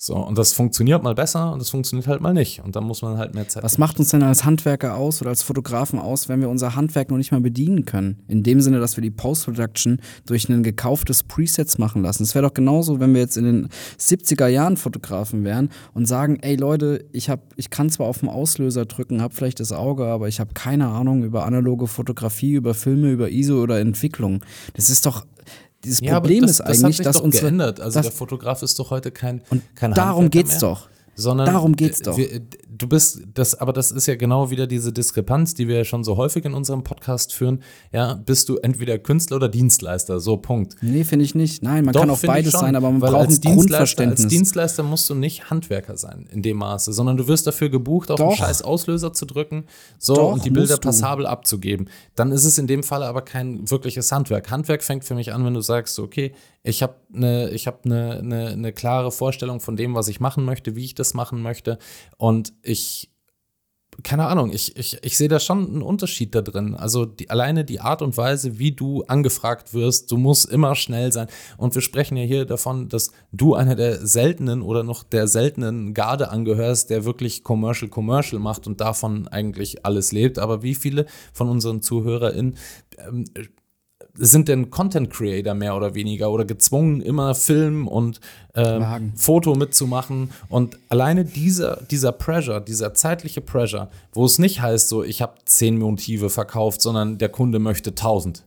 So, und das funktioniert mal besser und das funktioniert halt mal nicht. Und dann muss man halt mehr Zeit. Was macht uns denn als Handwerker aus oder als Fotografen aus, wenn wir unser Handwerk noch nicht mal bedienen können? In dem Sinne, dass wir die Post-Production durch ein gekauftes Presets machen lassen. Es wäre doch genauso, wenn wir jetzt in den 70er Jahren Fotografen wären und sagen, ey Leute, ich, hab, ich kann zwar auf den Auslöser drücken, habe vielleicht das Auge, aber ich habe keine Ahnung über analoge Fotografie, über Filme, über ISO oder Entwicklung. Das ist doch dieses ja, Problem das, ist eigentlich, das hat sich dass doch uns geändert. Also der Fotograf ist doch heute kein und kein darum geht's mehr. doch sondern darum geht's doch. Wir, du bist das, aber das ist ja genau wieder diese Diskrepanz, die wir ja schon so häufig in unserem Podcast führen. Ja, bist du entweder Künstler oder Dienstleister, so Punkt. Nee, finde ich nicht. Nein, man Doch, kann auch beides sein, aber man braucht ein Grundverständnis. Als Dienstleister musst du nicht Handwerker sein in dem Maße, sondern du wirst dafür gebucht, auf Doch. einen scheiß Auslöser zu drücken, so Doch, und die Bilder passabel abzugeben. Dann ist es in dem Fall aber kein wirkliches Handwerk. Handwerk fängt für mich an, wenn du sagst, okay, ich habe eine hab ne, ne, ne klare Vorstellung von dem, was ich machen möchte, wie ich das machen möchte. Und ich keine Ahnung, ich, ich, ich sehe da schon einen Unterschied da drin. Also die, alleine die Art und Weise, wie du angefragt wirst, du musst immer schnell sein. Und wir sprechen ja hier davon, dass du einer der seltenen oder noch der seltenen Garde angehörst, der wirklich Commercial Commercial macht und davon eigentlich alles lebt. Aber wie viele von unseren ZuhörerInnen ähm, sind denn Content Creator mehr oder weniger oder gezwungen, immer Film und ähm, Foto mitzumachen? Und alleine dieser, dieser Pressure, dieser zeitliche Pressure, wo es nicht heißt, so ich habe zehn Motive verkauft, sondern der Kunde möchte tausend.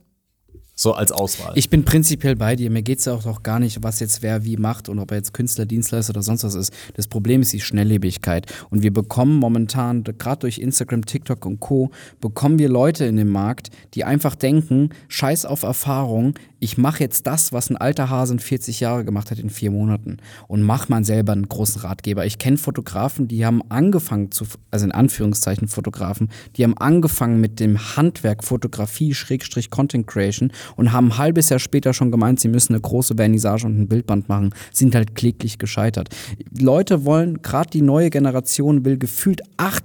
So als Auswahl. Ich bin prinzipiell bei dir. Mir geht es ja auch, auch gar nicht, was jetzt wer wie macht und ob er jetzt Künstler, Dienstleister oder sonst was ist. Das Problem ist die Schnelllebigkeit. Und wir bekommen momentan, gerade durch Instagram, TikTok und Co., bekommen wir Leute in dem Markt, die einfach denken, scheiß auf Erfahrung, ich mache jetzt das, was ein alter Hase in 40 Jahre gemacht hat in vier Monaten und mach mal selber einen großen Ratgeber. Ich kenne Fotografen, die haben angefangen zu, also in Anführungszeichen Fotografen, die haben angefangen mit dem Handwerk Fotografie, Schrägstrich Content Creation und haben ein halbes Jahr später schon gemeint, sie müssen eine große Vernissage und ein Bildband machen, sind halt kläglich gescheitert. Leute wollen, gerade die neue Generation will gefühlt acht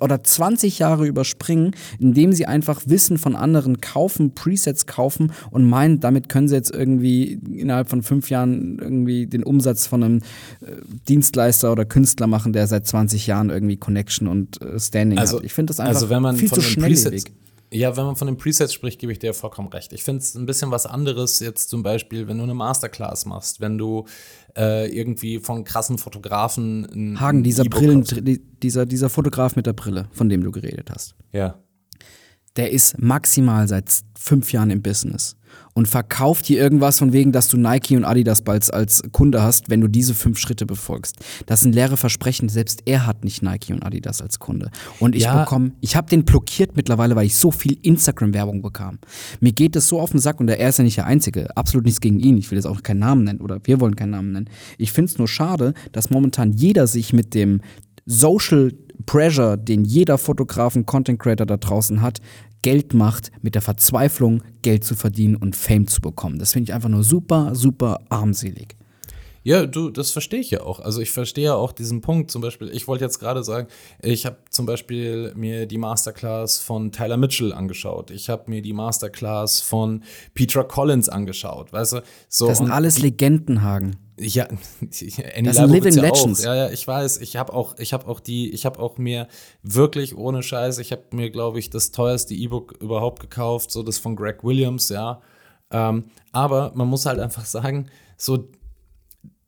oder 20 Jahre überspringen, indem sie einfach Wissen von anderen kaufen, Presets kaufen und meinen, damit können sie jetzt irgendwie innerhalb von fünf Jahren irgendwie den Umsatz von einem äh, Dienstleister oder Künstler machen, der seit 20 Jahren irgendwie Connection und äh, Standing also, hat. Ich finde das also einfach also wenn man viel von zu Presets, schnelllebig. Ja, wenn man von den Presets spricht, gebe ich dir vollkommen recht. Ich finde es ein bisschen was anderes jetzt zum Beispiel, wenn du eine Masterclass machst, wenn du äh, irgendwie von krassen Fotografen Hagen, dieser e Brillen, dieser, dieser Fotograf mit der Brille, von dem du geredet hast. Ja. Der ist maximal seit fünf Jahren im Business und verkauft dir irgendwas von wegen, dass du Nike und Adidas bald als Kunde hast, wenn du diese fünf Schritte befolgst. Das sind leere Versprechen. Selbst er hat nicht Nike und Adidas als Kunde. Und ich ja. bekomme, ich habe den blockiert mittlerweile, weil ich so viel Instagram-Werbung bekam. Mir geht es so auf den Sack und er ist ja nicht der Einzige. Absolut nichts gegen ihn. Ich will jetzt auch keinen Namen nennen oder wir wollen keinen Namen nennen. Ich finde es nur schade, dass momentan jeder sich mit dem Social Pressure, den jeder Fotografen, Content Creator da draußen hat, Geld macht, mit der Verzweiflung Geld zu verdienen und Fame zu bekommen. Das finde ich einfach nur super, super armselig. Ja, du, das verstehe ich ja auch. Also ich verstehe ja auch diesen Punkt. Zum Beispiel, ich wollte jetzt gerade sagen, ich habe zum Beispiel mir die Masterclass von Tyler Mitchell angeschaut. Ich habe mir die Masterclass von Petra Collins angeschaut. Weißt du, so. Das sind alles Legendenhagen. Ja, Annie das sind Living ja Legends. Ja, ja, ich weiß. Ich habe auch, ich habe auch die, ich habe auch mir wirklich ohne Scheiß, ich habe mir, glaube ich, das teuerste E-Book überhaupt gekauft, so das von Greg Williams, ja. Ähm, aber man muss halt einfach sagen, so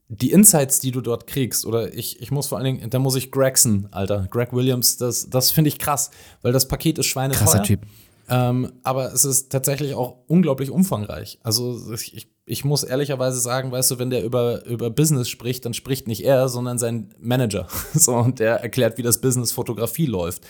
die Insights, die du dort kriegst, oder ich, ich muss vor allen Dingen, da muss ich Gregson, Alter, Greg Williams, das, das finde ich krass, weil das Paket ist schweineteuer. Krasser Typ. Ähm, aber es ist tatsächlich auch unglaublich umfangreich. Also ich, ich muss ehrlicherweise sagen, weißt du, wenn der über, über Business spricht, dann spricht nicht er, sondern sein Manager. so, und der erklärt, wie das Business Fotografie läuft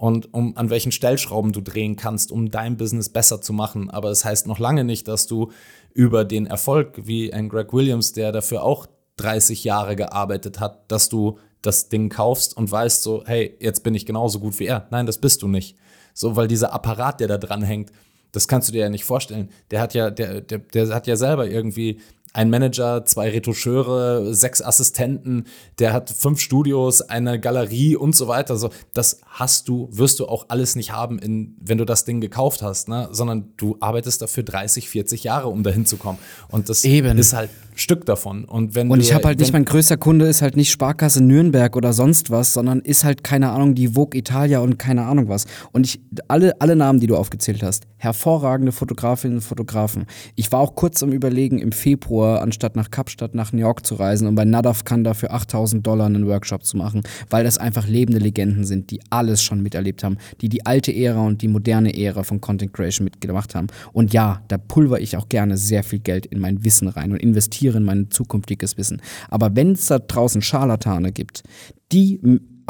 und um an welchen Stellschrauben du drehen kannst, um dein Business besser zu machen. Aber es das heißt noch lange nicht, dass du über den Erfolg wie ein Greg Williams, der dafür auch 30 Jahre gearbeitet hat, dass du das Ding kaufst und weißt so, hey, jetzt bin ich genauso gut wie er. Nein, das bist du nicht. So, weil dieser Apparat, der da dran hängt, das kannst du dir ja nicht vorstellen. Der hat ja, der, der, der hat ja selber irgendwie ein Manager, zwei Retoucheure, sechs Assistenten, der hat fünf Studios, eine Galerie und so weiter. So, das hast du, wirst du auch alles nicht haben, in, wenn du das Ding gekauft hast, ne? sondern du arbeitest dafür 30, 40 Jahre, um dahin zu kommen. Und das Eben. ist halt Stück davon. Und, wenn und ich habe halt nicht, mein größter Kunde ist halt nicht Sparkasse Nürnberg oder sonst was, sondern ist halt, keine Ahnung, die Vogue Italia und keine Ahnung was. Und ich, alle, alle Namen, die du aufgezählt hast, hervorragende Fotografinnen und Fotografen. Ich war auch kurz am Überlegen, im Februar, anstatt nach Kapstadt, nach New York zu reisen und bei Nadav Kanda für 8000 Dollar einen Workshop zu machen, weil das einfach lebende Legenden sind, die alles schon miterlebt haben, die die alte Ära und die moderne Ära von Content Creation mitgemacht haben. Und ja, da pulver ich auch gerne sehr viel Geld in mein Wissen rein und investiere investiere in mein zukünftiges Wissen. Aber wenn es da draußen Scharlatane gibt, die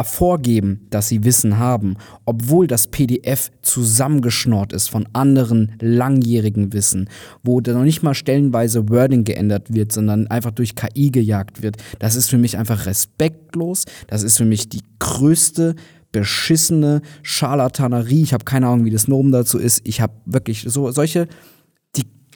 vorgeben, dass sie Wissen haben, obwohl das PDF zusammengeschnort ist von anderen langjährigen Wissen, wo da noch nicht mal stellenweise Wording geändert wird, sondern einfach durch KI gejagt wird. Das ist für mich einfach respektlos. Das ist für mich die größte beschissene Scharlatanerie. Ich habe keine Ahnung, wie das Nomen dazu ist. Ich habe wirklich so solche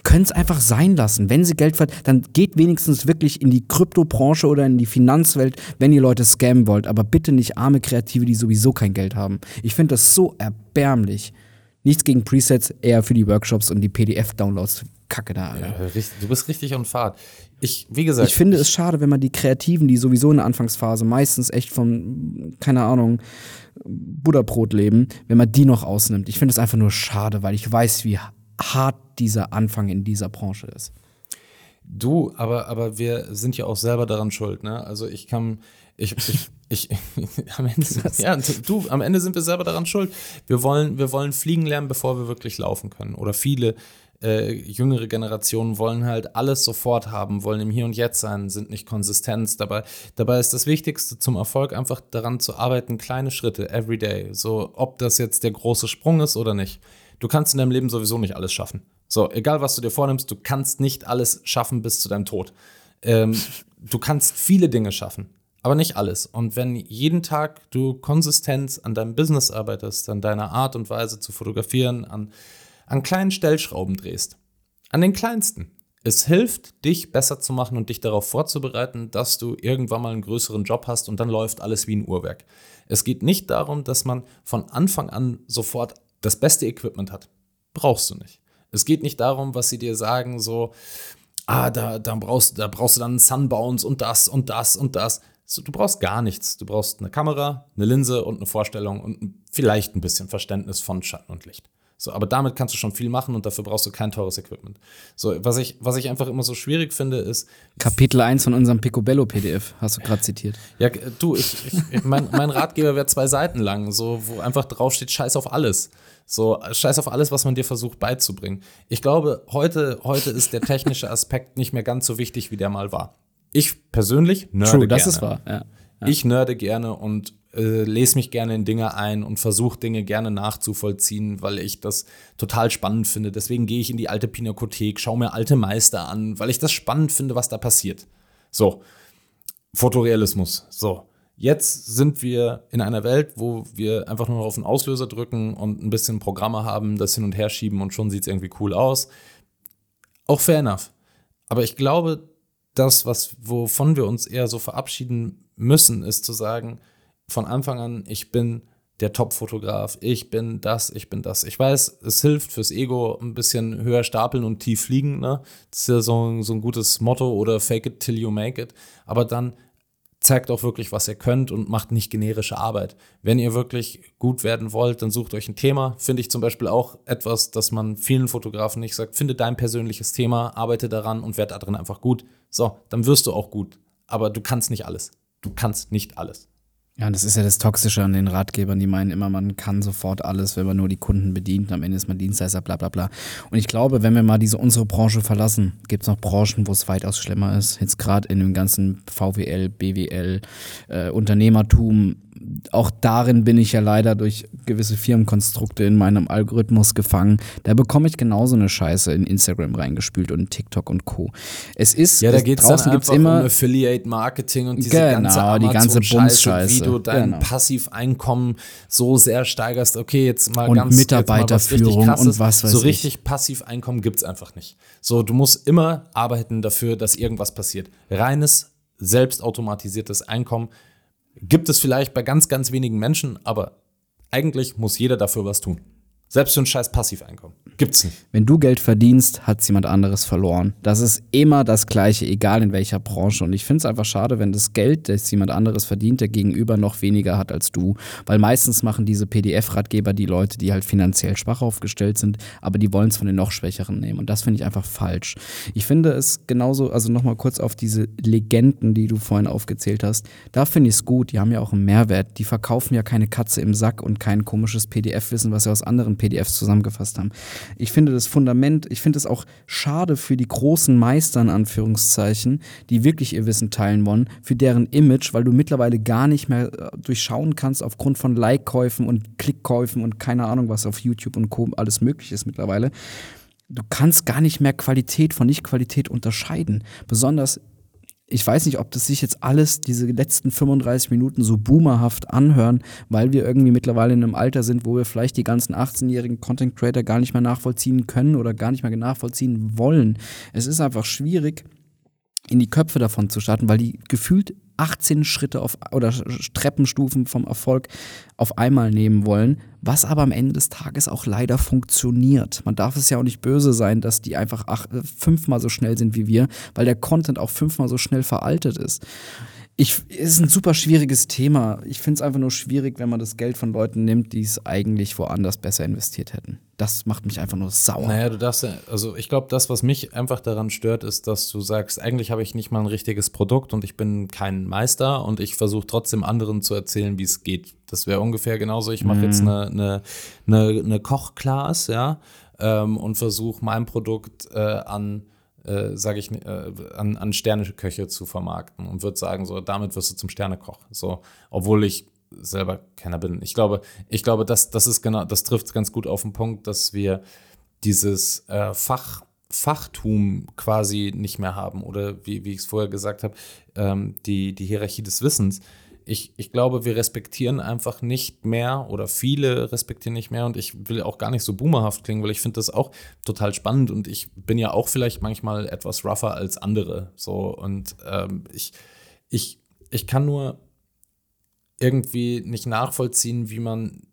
können es einfach sein lassen. Wenn sie Geld verdienen, dann geht wenigstens wirklich in die Kryptobranche oder in die Finanzwelt, wenn ihr Leute scammen wollt. Aber bitte nicht arme Kreative, die sowieso kein Geld haben. Ich finde das so erbärmlich. Nichts gegen Presets, eher für die Workshops und die PDF-Downloads. Kacke da, Alter. Ja, du bist richtig on Fahrt. Ich, wie gesagt. Ich finde es schade, wenn man die Kreativen, die sowieso in der Anfangsphase meistens echt von, keine Ahnung, Butterbrot leben, wenn man die noch ausnimmt. Ich finde es einfach nur schade, weil ich weiß, wie hart dieser Anfang in dieser Branche ist. Du, aber, aber wir sind ja auch selber daran schuld, ne? Also ich kann, ich, ich, ich, am Ende, ja, du, am Ende sind wir selber daran schuld. Wir wollen, wir wollen fliegen lernen, bevor wir wirklich laufen können. Oder viele äh, jüngere Generationen wollen halt alles sofort haben, wollen im Hier und Jetzt sein, sind nicht konsistent. Dabei, dabei ist das Wichtigste zum Erfolg einfach daran zu arbeiten, kleine Schritte, every day. So, ob das jetzt der große Sprung ist oder nicht. Du kannst in deinem Leben sowieso nicht alles schaffen. So, egal was du dir vornimmst, du kannst nicht alles schaffen bis zu deinem Tod. Ähm, du kannst viele Dinge schaffen, aber nicht alles. Und wenn jeden Tag du konsistent an deinem Business arbeitest, an deiner Art und Weise zu fotografieren, an an kleinen Stellschrauben drehst. An den kleinsten. Es hilft, dich besser zu machen und dich darauf vorzubereiten, dass du irgendwann mal einen größeren Job hast und dann läuft alles wie ein Uhrwerk. Es geht nicht darum, dass man von Anfang an sofort das beste Equipment hat. Brauchst du nicht. Es geht nicht darum, was sie dir sagen, so, ah, da, da, brauchst, da brauchst du dann Sunbounce und das und das und das. So, du brauchst gar nichts. Du brauchst eine Kamera, eine Linse und eine Vorstellung und vielleicht ein bisschen Verständnis von Schatten und Licht. So, aber damit kannst du schon viel machen und dafür brauchst du kein teures Equipment. So, was ich, was ich einfach immer so schwierig finde, ist. Kapitel 1 von unserem Picobello-PDF, hast du gerade zitiert. Ja, du, ich, ich, mein, mein Ratgeber wäre zwei Seiten lang, so, wo einfach draufsteht, scheiß auf alles. So, scheiß auf alles, was man dir versucht beizubringen. Ich glaube, heute, heute ist der technische Aspekt nicht mehr ganz so wichtig, wie der mal war. Ich persönlich nerde True, das ist wahr, ja. ja. Ich nerde gerne und äh, lese mich gerne in Dinge ein und versuche Dinge gerne nachzuvollziehen, weil ich das total spannend finde. Deswegen gehe ich in die alte Pinakothek, schaue mir alte Meister an, weil ich das spannend finde, was da passiert. So, Fotorealismus. So, jetzt sind wir in einer Welt, wo wir einfach nur noch auf den Auslöser drücken und ein bisschen Programme haben, das hin und her schieben und schon sieht es irgendwie cool aus. Auch fair enough. Aber ich glaube, das, was, wovon wir uns eher so verabschieden müssen, ist zu sagen, von Anfang an, ich bin der Top-Fotograf, ich bin das, ich bin das. Ich weiß, es hilft fürs Ego ein bisschen höher stapeln und tief fliegen, ne? Das ist ja so, so ein gutes Motto oder fake it till you make it. Aber dann zeigt auch wirklich, was ihr könnt und macht nicht generische Arbeit. Wenn ihr wirklich gut werden wollt, dann sucht euch ein Thema. Finde ich zum Beispiel auch etwas, dass man vielen Fotografen nicht sagt, finde dein persönliches Thema, arbeite daran und werde darin einfach gut. So, dann wirst du auch gut. Aber du kannst nicht alles. Du kannst nicht alles. Ja, das ist ja das Toxische an den Ratgebern, die meinen immer, man kann sofort alles, wenn man nur die Kunden bedient. Am Ende ist man Dienstleister, bla bla bla. Und ich glaube, wenn wir mal diese unsere Branche verlassen, gibt es noch Branchen, wo es weitaus schlimmer ist. Jetzt gerade in dem ganzen VWL, BWL, äh, Unternehmertum, auch darin bin ich ja leider durch gewisse Firmenkonstrukte in meinem Algorithmus gefangen. Da bekomme ich genauso eine Scheiße in Instagram reingespült und TikTok und Co. Es ist ja, da geht es draußen gibt's immer um Affiliate Marketing und diese genau, ganze Amazon die ganze Bumsscheiße, wie du dein genau. Passiveinkommen so sehr steigerst. Okay, jetzt mal und ganz Mitarbeiterführung was und was weiß So ich. richtig Passiveinkommen gibt es einfach nicht. So, du musst immer arbeiten dafür, dass irgendwas passiert. Reines selbstautomatisiertes Einkommen Gibt es vielleicht bei ganz, ganz wenigen Menschen, aber eigentlich muss jeder dafür was tun. Selbst für ein scheiß Passiveinkommen. Gibt's nicht. Wenn du Geld verdienst, hat jemand anderes verloren. Das ist immer das Gleiche, egal in welcher Branche. Und ich finde es einfach schade, wenn das Geld, das jemand anderes verdient, der Gegenüber noch weniger hat als du. Weil meistens machen diese PDF-Ratgeber die Leute, die halt finanziell schwach aufgestellt sind, aber die wollen es von den noch Schwächeren nehmen. Und das finde ich einfach falsch. Ich finde es genauso, also nochmal kurz auf diese Legenden, die du vorhin aufgezählt hast. Da finde ich es gut, die haben ja auch einen Mehrwert. Die verkaufen ja keine Katze im Sack und kein komisches PDF-Wissen, was sie aus anderen PDFs zusammengefasst haben. Ich finde das Fundament, ich finde es auch schade für die großen Meister in Anführungszeichen, die wirklich ihr Wissen teilen wollen, für deren Image, weil du mittlerweile gar nicht mehr äh, durchschauen kannst aufgrund von Like-Käufen und Klickkäufen und keine Ahnung, was auf YouTube und Co. alles möglich ist mittlerweile. Du kannst gar nicht mehr Qualität von Nicht-Qualität unterscheiden. Besonders ich weiß nicht, ob das sich jetzt alles, diese letzten 35 Minuten so boomerhaft anhören, weil wir irgendwie mittlerweile in einem Alter sind, wo wir vielleicht die ganzen 18-jährigen Content Creator gar nicht mehr nachvollziehen können oder gar nicht mehr nachvollziehen wollen. Es ist einfach schwierig, in die Köpfe davon zu starten, weil die gefühlt 18 Schritte auf, oder Treppenstufen vom Erfolg auf einmal nehmen wollen, was aber am Ende des Tages auch leider funktioniert. Man darf es ja auch nicht böse sein, dass die einfach ach, fünfmal so schnell sind wie wir, weil der Content auch fünfmal so schnell veraltet ist ich, ist ein super schwieriges Thema. Ich finde es einfach nur schwierig, wenn man das Geld von Leuten nimmt, die es eigentlich woanders besser investiert hätten. Das macht mich einfach nur sauer. Naja, du darfst ja, also ich glaube, das, was mich einfach daran stört, ist, dass du sagst, eigentlich habe ich nicht mal ein richtiges Produkt und ich bin kein Meister und ich versuche trotzdem anderen zu erzählen, wie es geht. Das wäre ungefähr genauso. Ich mache mm. jetzt eine, eine, eine, eine Kochclass, ja, ähm, und versuche mein Produkt äh, an äh, sage ich, äh, an, an Sterneköche zu vermarkten und würde sagen, so, damit wirst du zum Sternekoch. So, obwohl ich selber keiner bin. Ich glaube, ich glaube, das, das ist genau, das trifft ganz gut auf den Punkt, dass wir dieses äh, Fach, Fachtum quasi nicht mehr haben oder wie, wie ich es vorher gesagt habe, ähm, die, die Hierarchie des Wissens ich, ich glaube, wir respektieren einfach nicht mehr oder viele respektieren nicht mehr und ich will auch gar nicht so boomerhaft klingen, weil ich finde das auch total spannend und ich bin ja auch vielleicht manchmal etwas rougher als andere. So und ähm, ich, ich, ich kann nur irgendwie nicht nachvollziehen, wie man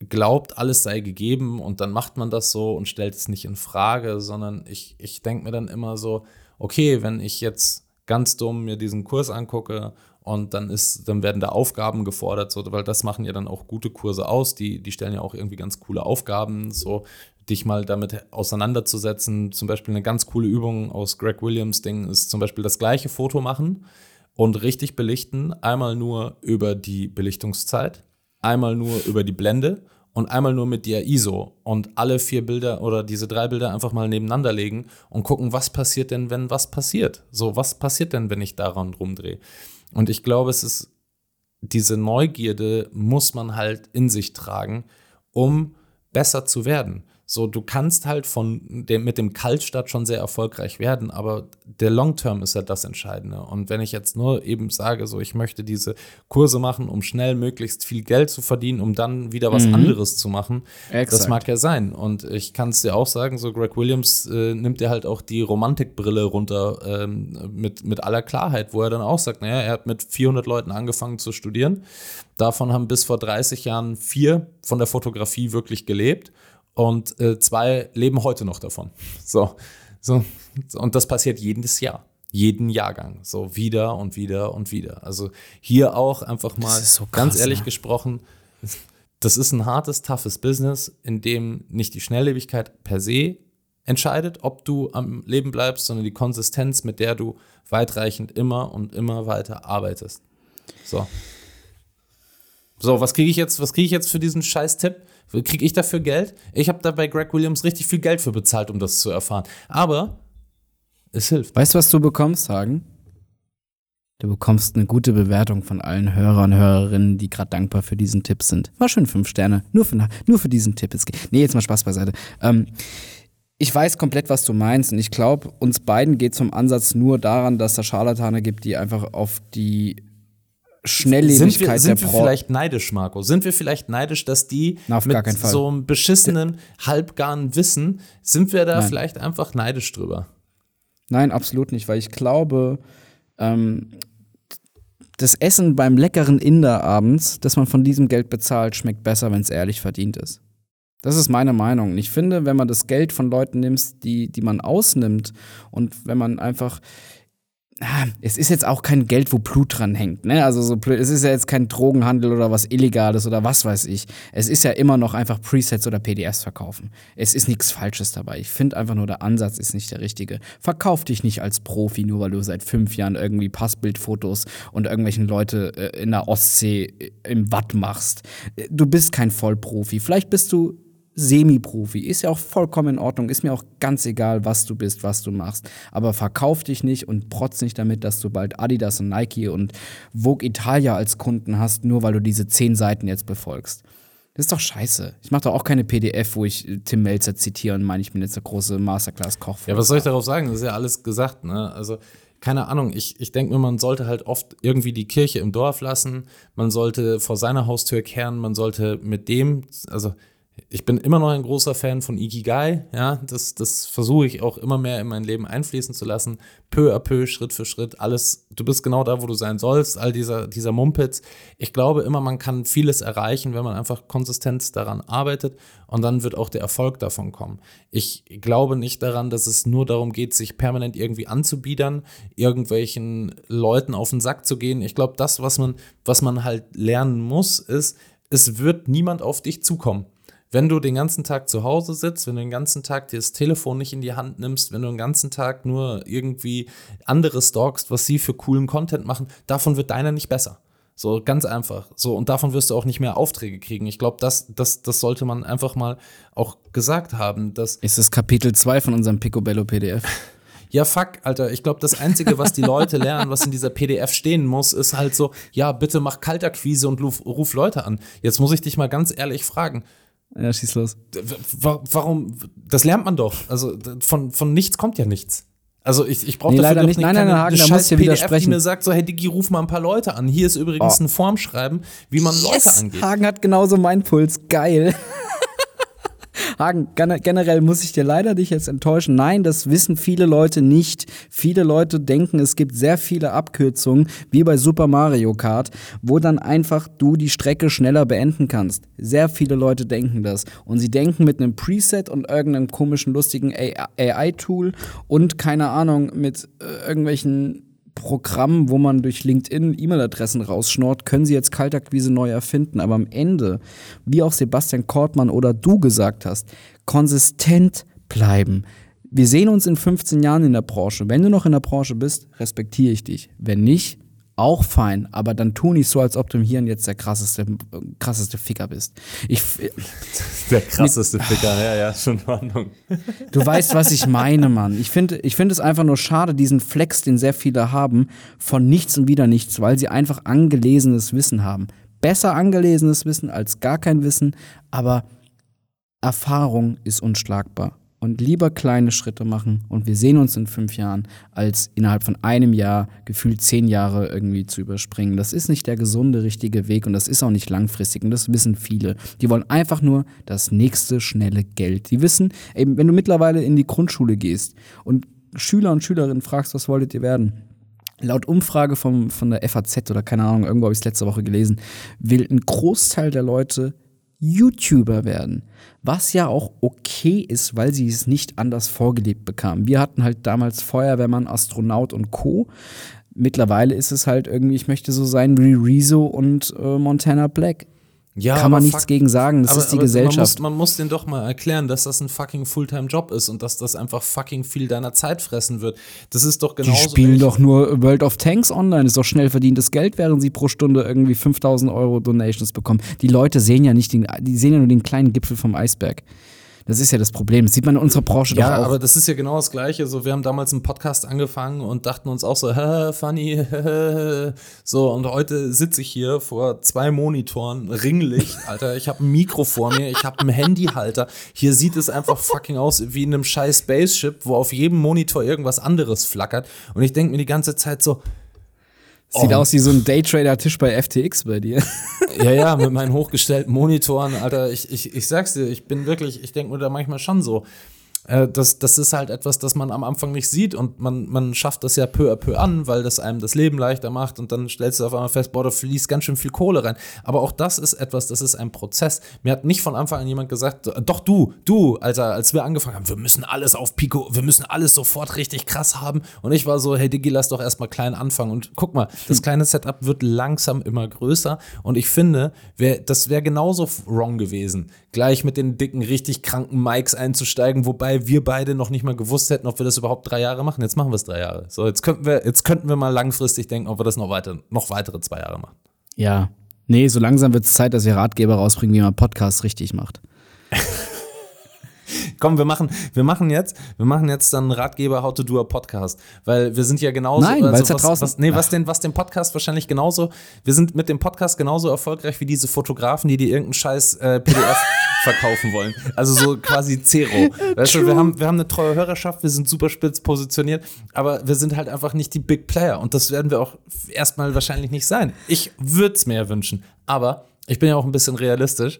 glaubt, alles sei gegeben und dann macht man das so und stellt es nicht in Frage, sondern ich, ich denke mir dann immer so, okay, wenn ich jetzt ganz dumm mir diesen Kurs angucke und dann ist, dann werden da Aufgaben gefordert, so, weil das machen ja dann auch gute Kurse aus, die, die stellen ja auch irgendwie ganz coole Aufgaben, so dich mal damit auseinanderzusetzen. Zum Beispiel eine ganz coole Übung aus Greg Williams Ding ist zum Beispiel das gleiche Foto machen und richtig belichten, einmal nur über die Belichtungszeit, einmal nur über die Blende und einmal nur mit der ISO und alle vier Bilder oder diese drei Bilder einfach mal nebeneinander legen und gucken, was passiert denn, wenn was passiert. So, was passiert denn, wenn ich daran rumdrehe? Und ich glaube, es ist diese Neugierde muss man halt in sich tragen, um besser zu werden. So, du kannst halt von dem, mit dem Kaltstart schon sehr erfolgreich werden, aber der Long Term ist ja das Entscheidende. Und wenn ich jetzt nur eben sage, so, ich möchte diese Kurse machen, um schnell möglichst viel Geld zu verdienen, um dann wieder was mhm. anderes zu machen, Exakt. das mag ja sein. Und ich kann es dir auch sagen, so Greg Williams äh, nimmt dir halt auch die Romantikbrille runter ähm, mit, mit aller Klarheit, wo er dann auch sagt, naja, er hat mit 400 Leuten angefangen zu studieren. Davon haben bis vor 30 Jahren vier von der Fotografie wirklich gelebt und äh, zwei leben heute noch davon. So, so. Und das passiert jedes Jahr. Jeden Jahrgang. So wieder und wieder und wieder. Also hier auch einfach mal so krass, ganz ehrlich ne? gesprochen, das ist ein hartes, toughes Business, in dem nicht die Schnelllebigkeit per se entscheidet, ob du am Leben bleibst, sondern die Konsistenz, mit der du weitreichend immer und immer weiter arbeitest. So. So, was kriege ich jetzt, was kriege ich jetzt für diesen scheiß Tipp? Kriege ich dafür Geld? Ich habe da bei Greg Williams richtig viel Geld für bezahlt, um das zu erfahren. Aber es hilft. Weißt du, was du bekommst, Hagen? Du bekommst eine gute Bewertung von allen Hörern und Hörerinnen, die gerade dankbar für diesen Tipp sind. War schön fünf Sterne. Nur für, nur für diesen Tipp. Nee, jetzt mal Spaß beiseite. Ähm, ich weiß komplett, was du meinst. Und ich glaube, uns beiden geht zum Ansatz nur daran, dass es da Scharlatane gibt, die einfach auf die Schnelllebigkeit sind wir, sind wir vielleicht neidisch, Marco? Sind wir vielleicht neidisch, dass die Na, mit so einem beschissenen, halbgaren Wissen, sind wir da Nein. vielleicht einfach neidisch drüber? Nein, absolut nicht, weil ich glaube, ähm, das Essen beim leckeren Inder abends, das man von diesem Geld bezahlt, schmeckt besser, wenn es ehrlich verdient ist. Das ist meine Meinung. Und ich finde, wenn man das Geld von Leuten nimmt, die, die man ausnimmt und wenn man einfach es ist jetzt auch kein Geld, wo Blut dran hängt, ne? Also so, es ist ja jetzt kein Drogenhandel oder was Illegales oder was weiß ich. Es ist ja immer noch einfach Presets oder PDFs verkaufen. Es ist nichts Falsches dabei. Ich finde einfach nur, der Ansatz ist nicht der richtige. Verkauf dich nicht als Profi, nur weil du seit fünf Jahren irgendwie Passbildfotos und irgendwelchen Leute äh, in der Ostsee äh, im Watt machst. Du bist kein Vollprofi. Vielleicht bist du Semi-Profi. Ist ja auch vollkommen in Ordnung. Ist mir auch ganz egal, was du bist, was du machst. Aber verkauf dich nicht und protz nicht damit, dass du bald Adidas und Nike und Vogue Italia als Kunden hast, nur weil du diese zehn Seiten jetzt befolgst. Das ist doch scheiße. Ich mache doch auch keine PDF, wo ich Tim Melzer zitiere und meine, ich bin jetzt eine große Masterclass-Koch. Ja, was soll ich darauf sagen? Das ist ja alles gesagt, ne? Also keine Ahnung, ich, ich denke mir, man sollte halt oft irgendwie die Kirche im Dorf lassen, man sollte vor seiner Haustür kehren, man sollte mit dem, also ich bin immer noch ein großer Fan von Ikigai, ja, das, das versuche ich auch immer mehr in mein Leben einfließen zu lassen, peu à peu, Schritt für Schritt, alles, du bist genau da, wo du sein sollst, all dieser, dieser Mumpitz. Ich glaube immer, man kann vieles erreichen, wenn man einfach konsistent daran arbeitet und dann wird auch der Erfolg davon kommen. Ich glaube nicht daran, dass es nur darum geht, sich permanent irgendwie anzubiedern, irgendwelchen Leuten auf den Sack zu gehen. Ich glaube, das, was man, was man halt lernen muss, ist, es wird niemand auf dich zukommen. Wenn du den ganzen Tag zu Hause sitzt, wenn du den ganzen Tag dir das Telefon nicht in die Hand nimmst, wenn du den ganzen Tag nur irgendwie andere stalkst, was sie für coolen Content machen, davon wird deiner nicht besser. So ganz einfach. So und davon wirst du auch nicht mehr Aufträge kriegen. Ich glaube, das, das, das sollte man einfach mal auch gesagt haben. Dass Ist das Kapitel 2 von unserem Picobello PDF? Ja, fuck, Alter. Ich glaube, das Einzige, was die Leute lernen, was in dieser PDF stehen muss, ist halt so, ja, bitte mach Kaltakquise und ruf, ruf Leute an. Jetzt muss ich dich mal ganz ehrlich fragen. Ja, schieß los. Warum? Das lernt man doch. Also von, von nichts kommt ja nichts. Also ich, ich brauche Nee, dafür nicht. Nein, keine, nein, Hagen, da muss ich PDF, die widersprechen. mir sagt, so, hey Digi, ruf mal ein paar Leute an. Hier ist übrigens Oh. ein Formschreiben, wie man Leute Yes! angeht. Hagen hat genauso meinen Puls. Geil. Hagen, gene- generell muss ich dir leider dich jetzt enttäuschen. Nein, das wissen viele Leute nicht. Viele Leute denken, es gibt sehr viele Abkürzungen, wie bei Super Mario Kart, wo dann einfach du die Strecke schneller beenden kannst. Sehr viele Leute denken das. Und sie denken mit einem Preset und irgendeinem komischen, lustigen AI-Tool und keine Ahnung, mit äh, irgendwelchen Programm, wo man durch LinkedIn E-Mail-Adressen rausschnort, können sie jetzt Kaltakquise neu erfinden. Aber am Ende, wie auch Sebastian Kortmann oder du gesagt hast, konsistent bleiben. Wir sehen uns in 15 Jahren in der Branche. Wenn du noch in der Branche bist, respektiere ich dich. Wenn nicht, auch fein. Aber dann tu nicht so, als ob du im Hier und Jetzt der krasseste, krasseste Ficker bist. Ich, Der krasseste Ficker, ja, ja, schon in Ordnung. Du weißt, was ich meine, Mann. Ich finde ich find es einfach nur schade, diesen Flex, den sehr viele haben, von nichts und wieder nichts, weil sie einfach angelesenes Wissen haben. Besser angelesenes Wissen als gar kein Wissen, aber Erfahrung ist unschlagbar. Und lieber kleine Schritte machen und wir sehen uns in fünf Jahren, als innerhalb von einem Jahr gefühlt zehn Jahre irgendwie zu überspringen. Das ist nicht der gesunde, richtige Weg und das ist auch nicht langfristig und das wissen viele. Die wollen einfach nur das nächste schnelle Geld. Die wissen, eben, wenn du mittlerweile in die Grundschule gehst und Schüler und Schülerinnen fragst, was wolltet ihr werden? Laut Umfrage vom, von der FAZ oder keine Ahnung, irgendwo habe ich es letzte Woche gelesen, will ein Großteil der Leute YouTuber werden. Was ja auch okay ist, weil sie es nicht anders vorgelebt bekamen. Wir hatten halt damals Feuerwehrmann, Astronaut und Co. Mittlerweile ist es halt irgendwie, ich möchte so sein wie Rezo und äh, Montana Black. Ja, Kann man nichts fuck- gegen sagen, das aber, ist die Gesellschaft. Man muss, man muss den doch mal erklären, dass das ein fucking Fulltime-Job ist und dass das einfach fucking viel deiner Zeit fressen wird. Das ist doch Die genauso. wenn spielen doch nur World of Tanks online, ist doch schnell verdientes Geld, während sie pro Stunde irgendwie 5000 Euro Donations bekommen. Die Leute sehen ja nicht den, die sehen ja nur den kleinen Gipfel vom Eisberg. Das ist ja das Problem. Das sieht man in unserer Branche Ja, doch auch. aber das ist ja genau das Gleiche. So, wir haben damals einen Podcast angefangen und dachten uns auch so, hä, funny, so. Und heute sitze ich hier vor zwei Monitoren, Ringlicht, Alter. Ich habe ein Mikro vor mir, ich habe einen Handyhalter. Hier sieht es einfach fucking aus wie in einem scheiß Spaceship, wo auf jedem Monitor irgendwas anderes flackert. Und ich denke mir die ganze Zeit so, Sieht Oh. aus wie so ein Daytrader-Tisch bei FTX bei dir. Ja, ja, mit meinen hochgestellten Monitoren, Alter, ich, ich, ich sag's dir, ich bin wirklich, ich denke mir da manchmal schon so. Äh, das, das ist halt etwas, das man am Anfang nicht sieht und man, man schafft das ja peu à peu an, weil das einem das Leben leichter macht und dann stellst du auf einmal fest, boah, da fließt ganz schön viel Kohle rein. Aber auch das ist etwas, das ist ein Prozess. Mir hat nicht von Anfang an jemand gesagt, doch du, du, Alter, als wir angefangen haben, wir müssen alles auf Pico, wir müssen alles sofort richtig krass haben. Und ich war so, hey Digi, lass doch erstmal klein anfangen. Und guck mal, das kleine Setup wird langsam immer größer. Und ich finde, wär, das wäre genauso wrong gewesen, gleich mit den dicken, richtig kranken Mikes einzusteigen, wobei wir beide noch nicht mal gewusst hätten, ob wir das überhaupt drei Jahre machen. Jetzt machen wir es drei Jahre. So, jetzt könnten wir, jetzt könnten wir mal langfristig denken, ob wir das noch weiter, noch weitere zwei Jahre machen. Ja. Nee, so langsam wird es Zeit, dass wir Ratgeber rausbringen, wie man Podcasts richtig macht. Komm, wir machen, wir machen jetzt, wir machen jetzt dann einen Ratgeber How to do a Podcast, weil wir sind ja genauso. Nein, also weil es was, draußen- Was, nee, was den, was den Podcast wahrscheinlich genauso. Wir sind mit dem Podcast genauso erfolgreich wie diese Fotografen, die dir irgendeinen Scheiß äh, PDF verkaufen wollen. Also so quasi Zero. Weißt du, wir haben, wir haben eine treue Hörerschaft, wir sind super spitz positioniert, aber wir sind halt einfach nicht die Big Player und das werden wir auch erstmal wahrscheinlich nicht sein. Ich würde es mir ja wünschen, aber ich bin ja auch ein bisschen realistisch.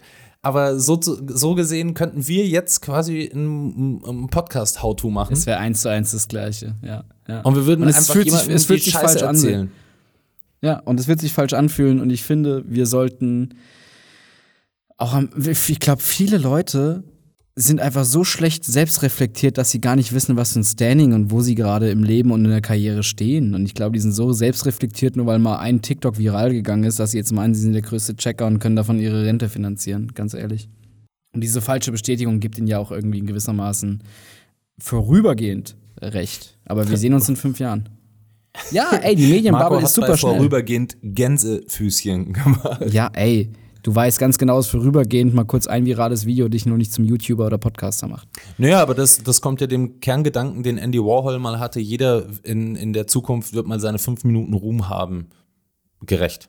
Aber so, so gesehen könnten wir jetzt quasi einen, einen Podcast-How-To machen. Es wäre eins zu eins das Gleiche, ja. ja. Und wir würden Und es einfach fühlt sich- es fühlt sich falsch an. erzählen. Ja, und es wird sich falsch anfühlen und ich finde, wir sollten auch am, ich glaube, viele Leute sind einfach so schlecht selbstreflektiert, dass sie gar nicht wissen, was für ein Standing und wo sie gerade im Leben und in der Karriere stehen. Und ich glaube, die sind so selbstreflektiert, nur weil mal ein TikTok viral gegangen ist, dass sie jetzt meinen, sie sind der größte Checker und können davon ihre Rente finanzieren, ganz ehrlich. Und diese falsche Bestätigung gibt ihnen ja auch irgendwie in gewissermaßen vorübergehend recht. Aber wir sehen uns in fünf Jahren. Ja, ey, die Medienbubble ist super schnell. vorübergehend Gänsefüßchen gemacht. Ja, ey, du weißt ganz genau, dass vorübergehend mal kurz ein virales Video dich nur nicht zum YouTuber oder Podcaster macht. Naja, aber das, das kommt ja dem Kerngedanken, den Andy Warhol mal hatte. Jeder in, in der Zukunft wird mal seine fünf Minuten Ruhm haben. Gerecht.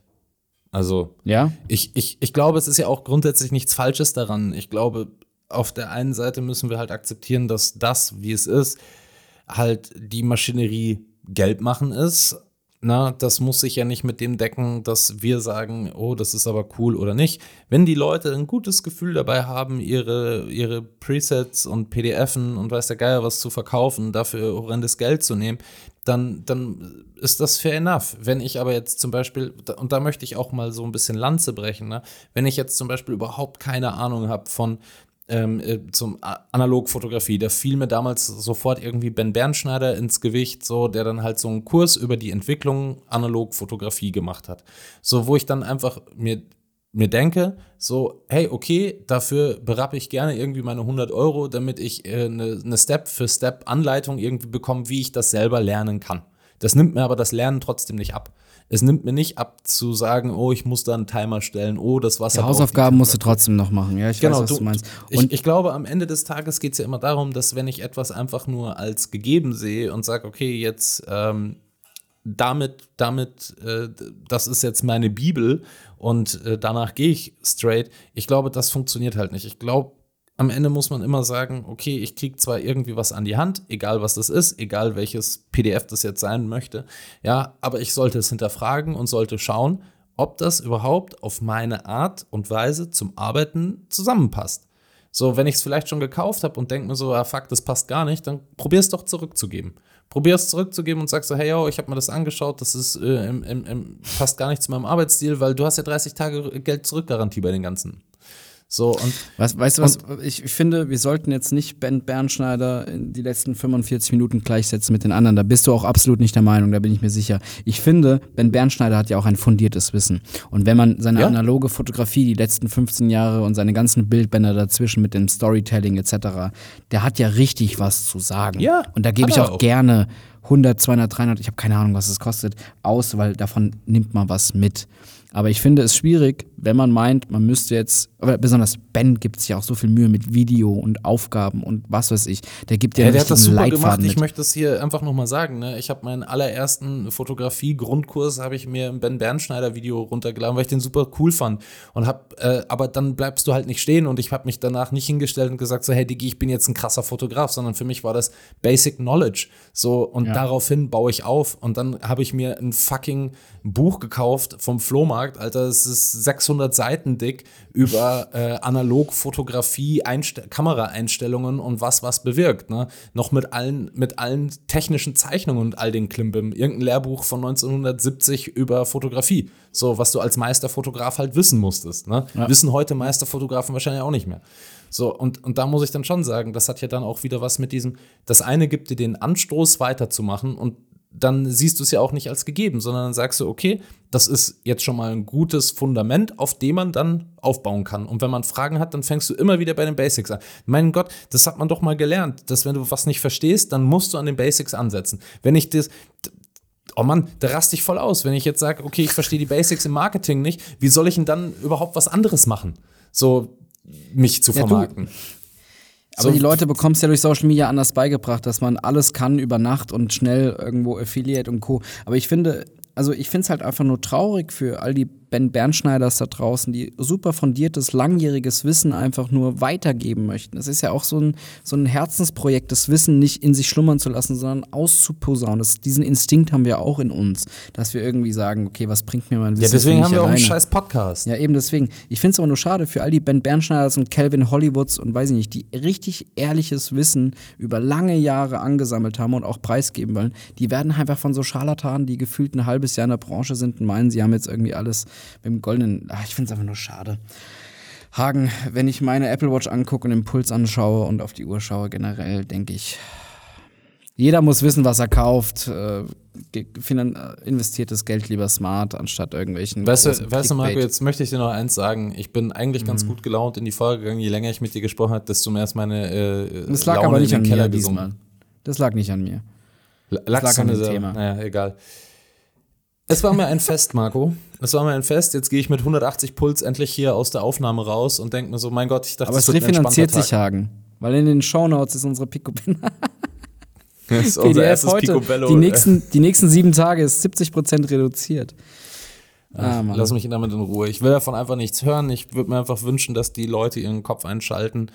Also, Ja? ich, ich, ich glaube, es ist ja auch grundsätzlich nichts Falsches daran. Ich glaube, auf der einen Seite müssen wir halt akzeptieren, dass das, wie es ist, halt die Maschinerie Geld machen ist. Na, das muss sich ja nicht mit dem decken, dass wir sagen, oh, das ist aber cool oder nicht. Wenn die Leute ein gutes Gefühl dabei haben, ihre, ihre Presets und PDFen und weiß der Geier was zu verkaufen, dafür horrendes Geld zu nehmen, dann, dann ist das fair enough. Wenn ich aber jetzt zum Beispiel, und da möchte ich auch mal so ein bisschen Lanze brechen, ne? wenn ich jetzt zum Beispiel überhaupt keine Ahnung habe von ähm, äh, zum Analogfotografie. Da fiel mir damals sofort irgendwie Ben Bernschneider ins Gewicht, so, der dann halt so einen Kurs über die Entwicklung Analogfotografie gemacht hat. So, wo ich dann einfach mir, mir denke, so, hey, okay, dafür berappe ich gerne irgendwie meine 100 Euro, damit ich äh, eine, eine Step-für-Step-Anleitung irgendwie bekomme, wie ich das selber lernen kann. Das nimmt mir aber das Lernen trotzdem nicht ab. Es nimmt mir nicht ab zu sagen, oh, ich muss da einen Timer stellen, oh, das Wasser. Die Hausaufgaben musst du trotzdem noch machen. Ja, ich Genau, weiß, was du, meinst. ich, Und ich glaube, am Ende des Tages geht es ja immer darum, dass wenn ich etwas einfach nur als gegeben sehe und sage, okay, jetzt ähm, damit, damit, äh, das ist jetzt meine Bibel und äh, danach gehe ich straight. Ich glaube, das funktioniert halt nicht. Ich glaube, am Ende muss man immer sagen, okay, ich kriege zwar irgendwie was an die Hand, egal was das ist, egal welches PDF das jetzt sein möchte, ja, aber ich sollte es hinterfragen und sollte schauen, ob das überhaupt auf meine Art und Weise zum Arbeiten zusammenpasst. So, wenn ich es vielleicht schon gekauft habe und denke mir so, ah, fuck, das passt gar nicht, dann probier es doch zurückzugeben. Probier es zurückzugeben und sag so, hey, yo, ich habe mir das angeschaut, das ist, äh, im, im, im, passt gar nicht zu meinem Arbeitsstil, weil du hast ja 30 Tage Geld zurückgarantie bei den ganzen. So, und was, weißt du was? Ich, finde, wir sollten jetzt nicht Ben Bernschneider in die letzten 45 Minuten gleichsetzen mit den anderen. Da bist du auch absolut nicht der Meinung, da bin ich mir sicher. Ich finde, Ben Bernschneider hat ja auch ein fundiertes Wissen. Und wenn man seine Ja. analoge Fotografie, die letzten 15 Jahre und seine ganzen Bildbänder dazwischen mit dem Storytelling etc., der hat ja richtig was zu sagen. Ja, Und da gebe ich auch auch. gerne 100, 200, 300, ich habe keine Ahnung, was es kostet, aus, weil davon nimmt man was mit. Aber ich finde es schwierig, wenn man meint, man müsste jetzt, aber besonders Ben gibt sich ja auch so viel Mühe mit Video und Aufgaben und was weiß ich. Der gibt ja, Ja, der hat das super gemacht. Leitfaden Ich mit. möchte das hier einfach nochmal sagen. Ne? Ich habe meinen allerersten Fotografie-Grundkurs habe ich mir im Ben Bernschneider Video runtergeladen, weil ich den super cool fand. Und hab, äh, aber dann bleibst du halt nicht stehen und ich habe mich danach nicht hingestellt und gesagt so, hey Digi, ich bin jetzt ein krasser Fotograf, sondern für mich war das Basic Knowledge. So und Ja. daraufhin baue ich auf und dann habe ich mir ein fucking Buch gekauft vom Flohmarkt, Alter, es ist 600 Seiten dick über äh, Analogfotografie, Einste Kameraeinstellungen und was was bewirkt, ne? Noch mit allen mit allen technischen Zeichnungen und all den Klimbim. Irgendein Lehrbuch von 1970 über Fotografie, so was du als Meisterfotograf halt wissen musstest, ne? Wissen heute Meisterfotografen wahrscheinlich auch nicht mehr. So, und, und da muss ich dann schon sagen, das hat ja dann auch wieder was mit diesem, das eine gibt dir den Anstoß weiterzumachen und dann siehst du es ja auch nicht als gegeben, sondern dann sagst du, okay, das ist jetzt schon mal ein gutes Fundament, auf dem man dann aufbauen kann. Und wenn man Fragen hat, dann fängst du immer wieder bei den Basics an. Mein Gott, das hat man doch mal gelernt, dass wenn du was nicht verstehst, dann musst du an den Basics ansetzen. Wenn ich das, Oh Mann, da raste ich voll aus. Wenn ich jetzt sage, okay, ich verstehe die Basics im Marketing nicht, wie soll ich denn dann überhaupt was anderes machen? So, mich zu Ja, Aber die Leute bekommen es ja durch Social Media anders beigebracht, dass man alles kann über Nacht und schnell irgendwo Affiliate und Co. Aber ich finde, also ich finde es halt einfach nur traurig für all die Ben Bernschneiders da draußen, die super fundiertes, langjähriges Wissen einfach nur weitergeben möchten. Es ist ja auch so ein, so ein Herzensprojekt, das Wissen nicht in sich schlummern zu lassen, sondern auszuposaunen. Das, diesen Instinkt haben wir auch in uns, dass wir irgendwie sagen, okay, was bringt mir mein Wissen? Ja, deswegen haben wir auch einen alleine? scheiß Podcast. Ja, eben deswegen. Ich finde es aber nur schade für all die Ben Bernschneiders und Calvin Hollywoods und weiß ich nicht, die richtig ehrliches Wissen über lange Jahre angesammelt haben und auch preisgeben wollen. Die werden einfach von so Scharlatanen, die gefühlt ein halbes Jahr in der Branche sind und meinen, sie haben jetzt irgendwie alles mit dem goldenen. Ach, ich finde es einfach nur schade. Hagen, wenn ich meine Apple Watch angucke und den Puls anschaue und auf die Uhr schaue, generell denke ich, jeder muss wissen, was er kauft. Äh, ge- finan- äh, investiert das Geld lieber smart, anstatt irgendwelchen. Weißt du, weißt du, Marco, jetzt möchte ich dir noch eins sagen. Ich bin eigentlich ganz gut gelaunt in die Folge gegangen. Je länger ich mit dir gesprochen habe, desto mehr ist meine äh, Das lag Laune aber nicht an mir Keller diesmal. Das lag nicht an mir. Lag's lag an dem Thema. Naja, egal. Es war mir ein Fest, Marco. Es war mir ein Fest. Jetzt gehe ich mit 180 Puls endlich hier aus der Aufnahme raus und denke mir so, mein Gott, ich dachte, Aber es refinanziert sich. Hagen. Weil in den Shownotes ist unsere Picobello Das ist unser PDF erstes heute. Picobello. Die nächsten, die nächsten sieben Tage ist 70% reduziert. Ah. Lass mich damit in Ruhe. Ich will davon einfach nichts hören. Ich würde mir einfach wünschen, dass die Leute ihren Kopf einschalten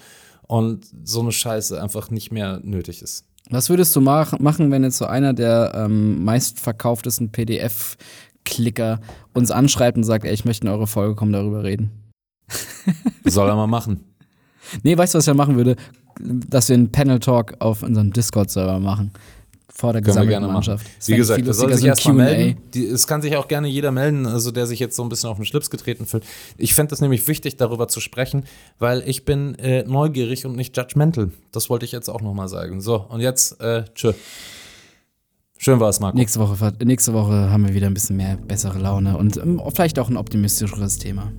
und so eine Scheiße einfach nicht mehr nötig ist. Was würdest du mach, machen, wenn jetzt so einer der ähm, meistverkauftesten PDF-Klicker uns anschreibt und sagt, ey, ich möchte in eure Folge kommen, darüber reden? Soll er mal machen. Nee, weißt du, was ich machen würde? Dass wir einen Panel-Talk auf unserem Discord-Server machen. Vor der Können gesammelten. Mannschaft. Das Wie gesagt, das soll sich erstmal melden. Die, es kann sich auch gerne jeder melden, also der sich jetzt so ein bisschen auf den Schlips getreten fühlt. Ich fände es nämlich wichtig, darüber zu sprechen, weil ich bin äh, neugierig und nicht judgmental. Das wollte ich jetzt auch nochmal sagen. So, und jetzt, äh, tschö. Schön war es, Marco. Nächste Woche, nächste Woche haben wir wieder ein bisschen mehr bessere Laune und ähm, vielleicht auch ein optimistischeres Thema.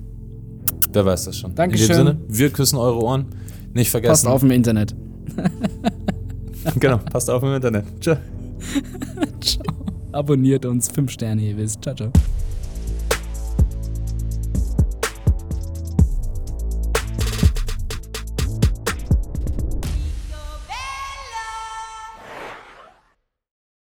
Wer weiß das schon. Dankeschön. In dem Sinne, wir küssen eure Ohren. Nicht vergessen. Passt auf im Internet. Genau, passt auf im Internet. Tschö. Abonniert uns. Fünf Sterne, ihr wisst. Ciao, ciao.